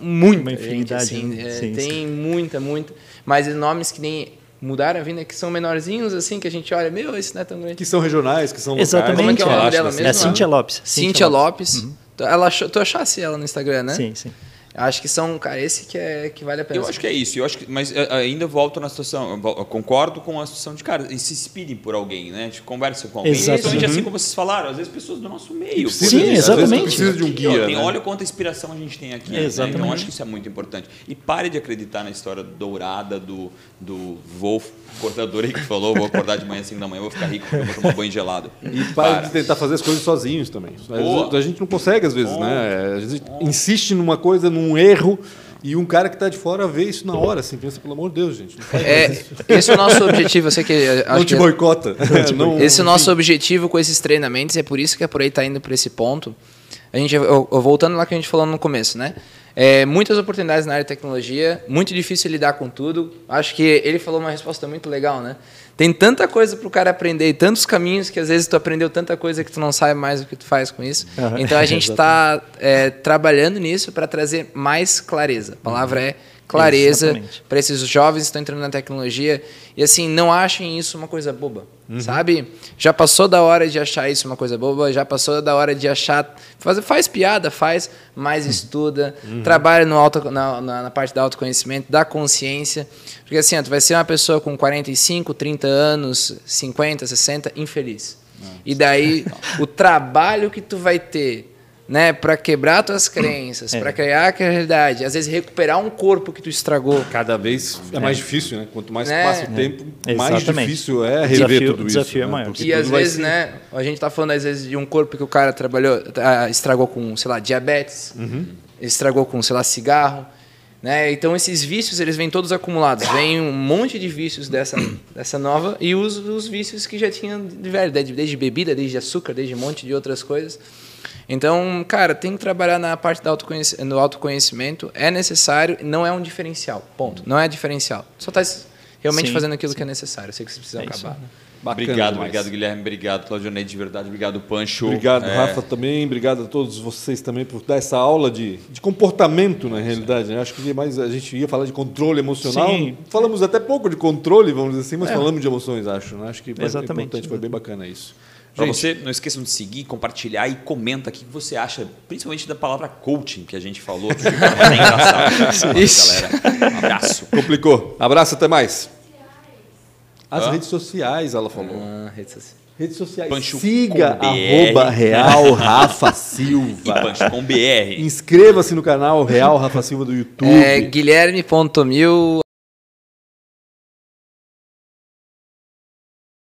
muita Uma gente infinidade, assim, né? é, Sim, tem muita, muita, mas nomes que nem mudaram a vida, que são menorzinhos, assim, que a gente olha, meu, esse não é tão grande. Que são regionais, que são locais. Exatamente. Como é que é o nome Acho dela assim. mesmo? É Cíntia Lopes. Cíntia Lopes. Ela tu achasse ela no Instagram, né? Sim, sim. Acho que são, cara, esse que, é, que vale a pena. Eu acho que é isso, eu acho que, mas eh, ainda volto na situação, concordo com a situação de cara, e se inspirem por alguém, né? Tipo, conversa com alguém. Exato. Principalmente assim Uhum. como vocês falaram, às vezes pessoas do nosso meio. Precisa Sim, disso, às vezes tu exatamente. Precisa de um Aqui, ó, guia, tem- né? Olha quanta inspiração a gente tem aqui. né? Então Exatamente. eu acho que isso é muito importante. E pare de acreditar na história dourada do, do vou cortador aí que falou, vou acordar de manhã às 5 da manhã, vou ficar rico porque eu vou tomar banho gelado. E para de tentar fazer as coisas sozinhos também. Boa. A gente não consegue, às vezes, né? A gente insiste numa coisa, num erro, e um cara que está de fora vê isso na hora, assim, pensa, pelo amor de Deus, gente. Não faz É, isso. esse é o nosso objetivo, eu sei que... eh, não acho te boicota. Não- esse é o nosso objetivo com esses treinamentos, é por isso que a Por aí está indo para esse ponto. A gente, eu- eu- voltando lá que a gente falou no começo, né? É, muitas oportunidades na área de tecnologia, muito difícil lidar com tudo. Acho que ele falou uma resposta muito legal, né? Tem tanta coisa para o cara aprender e tantos caminhos que às vezes tu aprendeu tanta coisa que tu não sabe mais o que tu faz com isso. Aham, Então a gente está trabalhando nisso para trazer mais clareza. A palavra é clareza para esses jovens que estão entrando na tecnologia. E assim, não achem isso uma coisa boba, sabe? Já passou da hora de achar isso uma coisa boba, já passou da hora de achar. Faz, faz piada, faz, mas estuda, trabalha no auto, na, na, na parte do autoconhecimento, da consciência. Porque assim, ó, tu vai ser uma pessoa com 45, 30 anos, 50, 60, infeliz. E daí, o trabalho que tu vai ter né, para quebrar tuas crenças, É. para criar aquela realidade, às vezes recuperar um corpo que tu estragou. Cada vez é mais difícil, né? Quanto mais Né? passa o tempo, mais Exatamente. difícil é rever desafio- tudo o isso. desafio é né? maior. Porque E às vezes, ser- né, a gente tá falando às vezes de um corpo que o cara trabalhou, ah, estragou com, sei lá, diabetes, Uhum. estragou com, sei lá, cigarro, né? Então esses vícios, eles vêm todos acumulados. Vem um monte de vícios dessa, dessa nova e os, os vícios que já tinham de velho, desde, desde bebida, desde açúcar, desde um monte de outras coisas. Então, cara, tem que trabalhar na parte do autoconhec- no autoconhecimento. É necessário, não é um diferencial. Ponto. Não é diferencial. Só está realmente Sim, fazendo aquilo que é necessário. Eu sei que vocês precisam É isso acabar. aí. Bacana obrigado, demais. obrigado, Guilherme. Obrigado, Claudionei, de verdade. Obrigado, Pancho. Obrigado, É, Rafa, também. Obrigado a todos vocês também por dar essa aula de, de comportamento, na realidade. né? Acho que mais a gente ia falar de controle emocional. Sim. Falamos até pouco de controle, vamos dizer assim, mas falamos de emoções, acho. né? Acho que foi Exatamente. importante, foi bem bacana isso. Pra Gente, você, não esqueçam de seguir, compartilhar e comenta aqui o que você acha, principalmente da palavra coaching que a gente falou. que bem engraçado. Isso. Galera, um abraço. complicou. Abraço, até mais. As Hã? redes sociais, ela falou. Ah, rede social. Redes sociais. Pancho Siga com arroba. Real Rafa Silva. Pancho com BR. Inscreva-se no canal Real Rafa Silva do YouTube. É guilherme.mil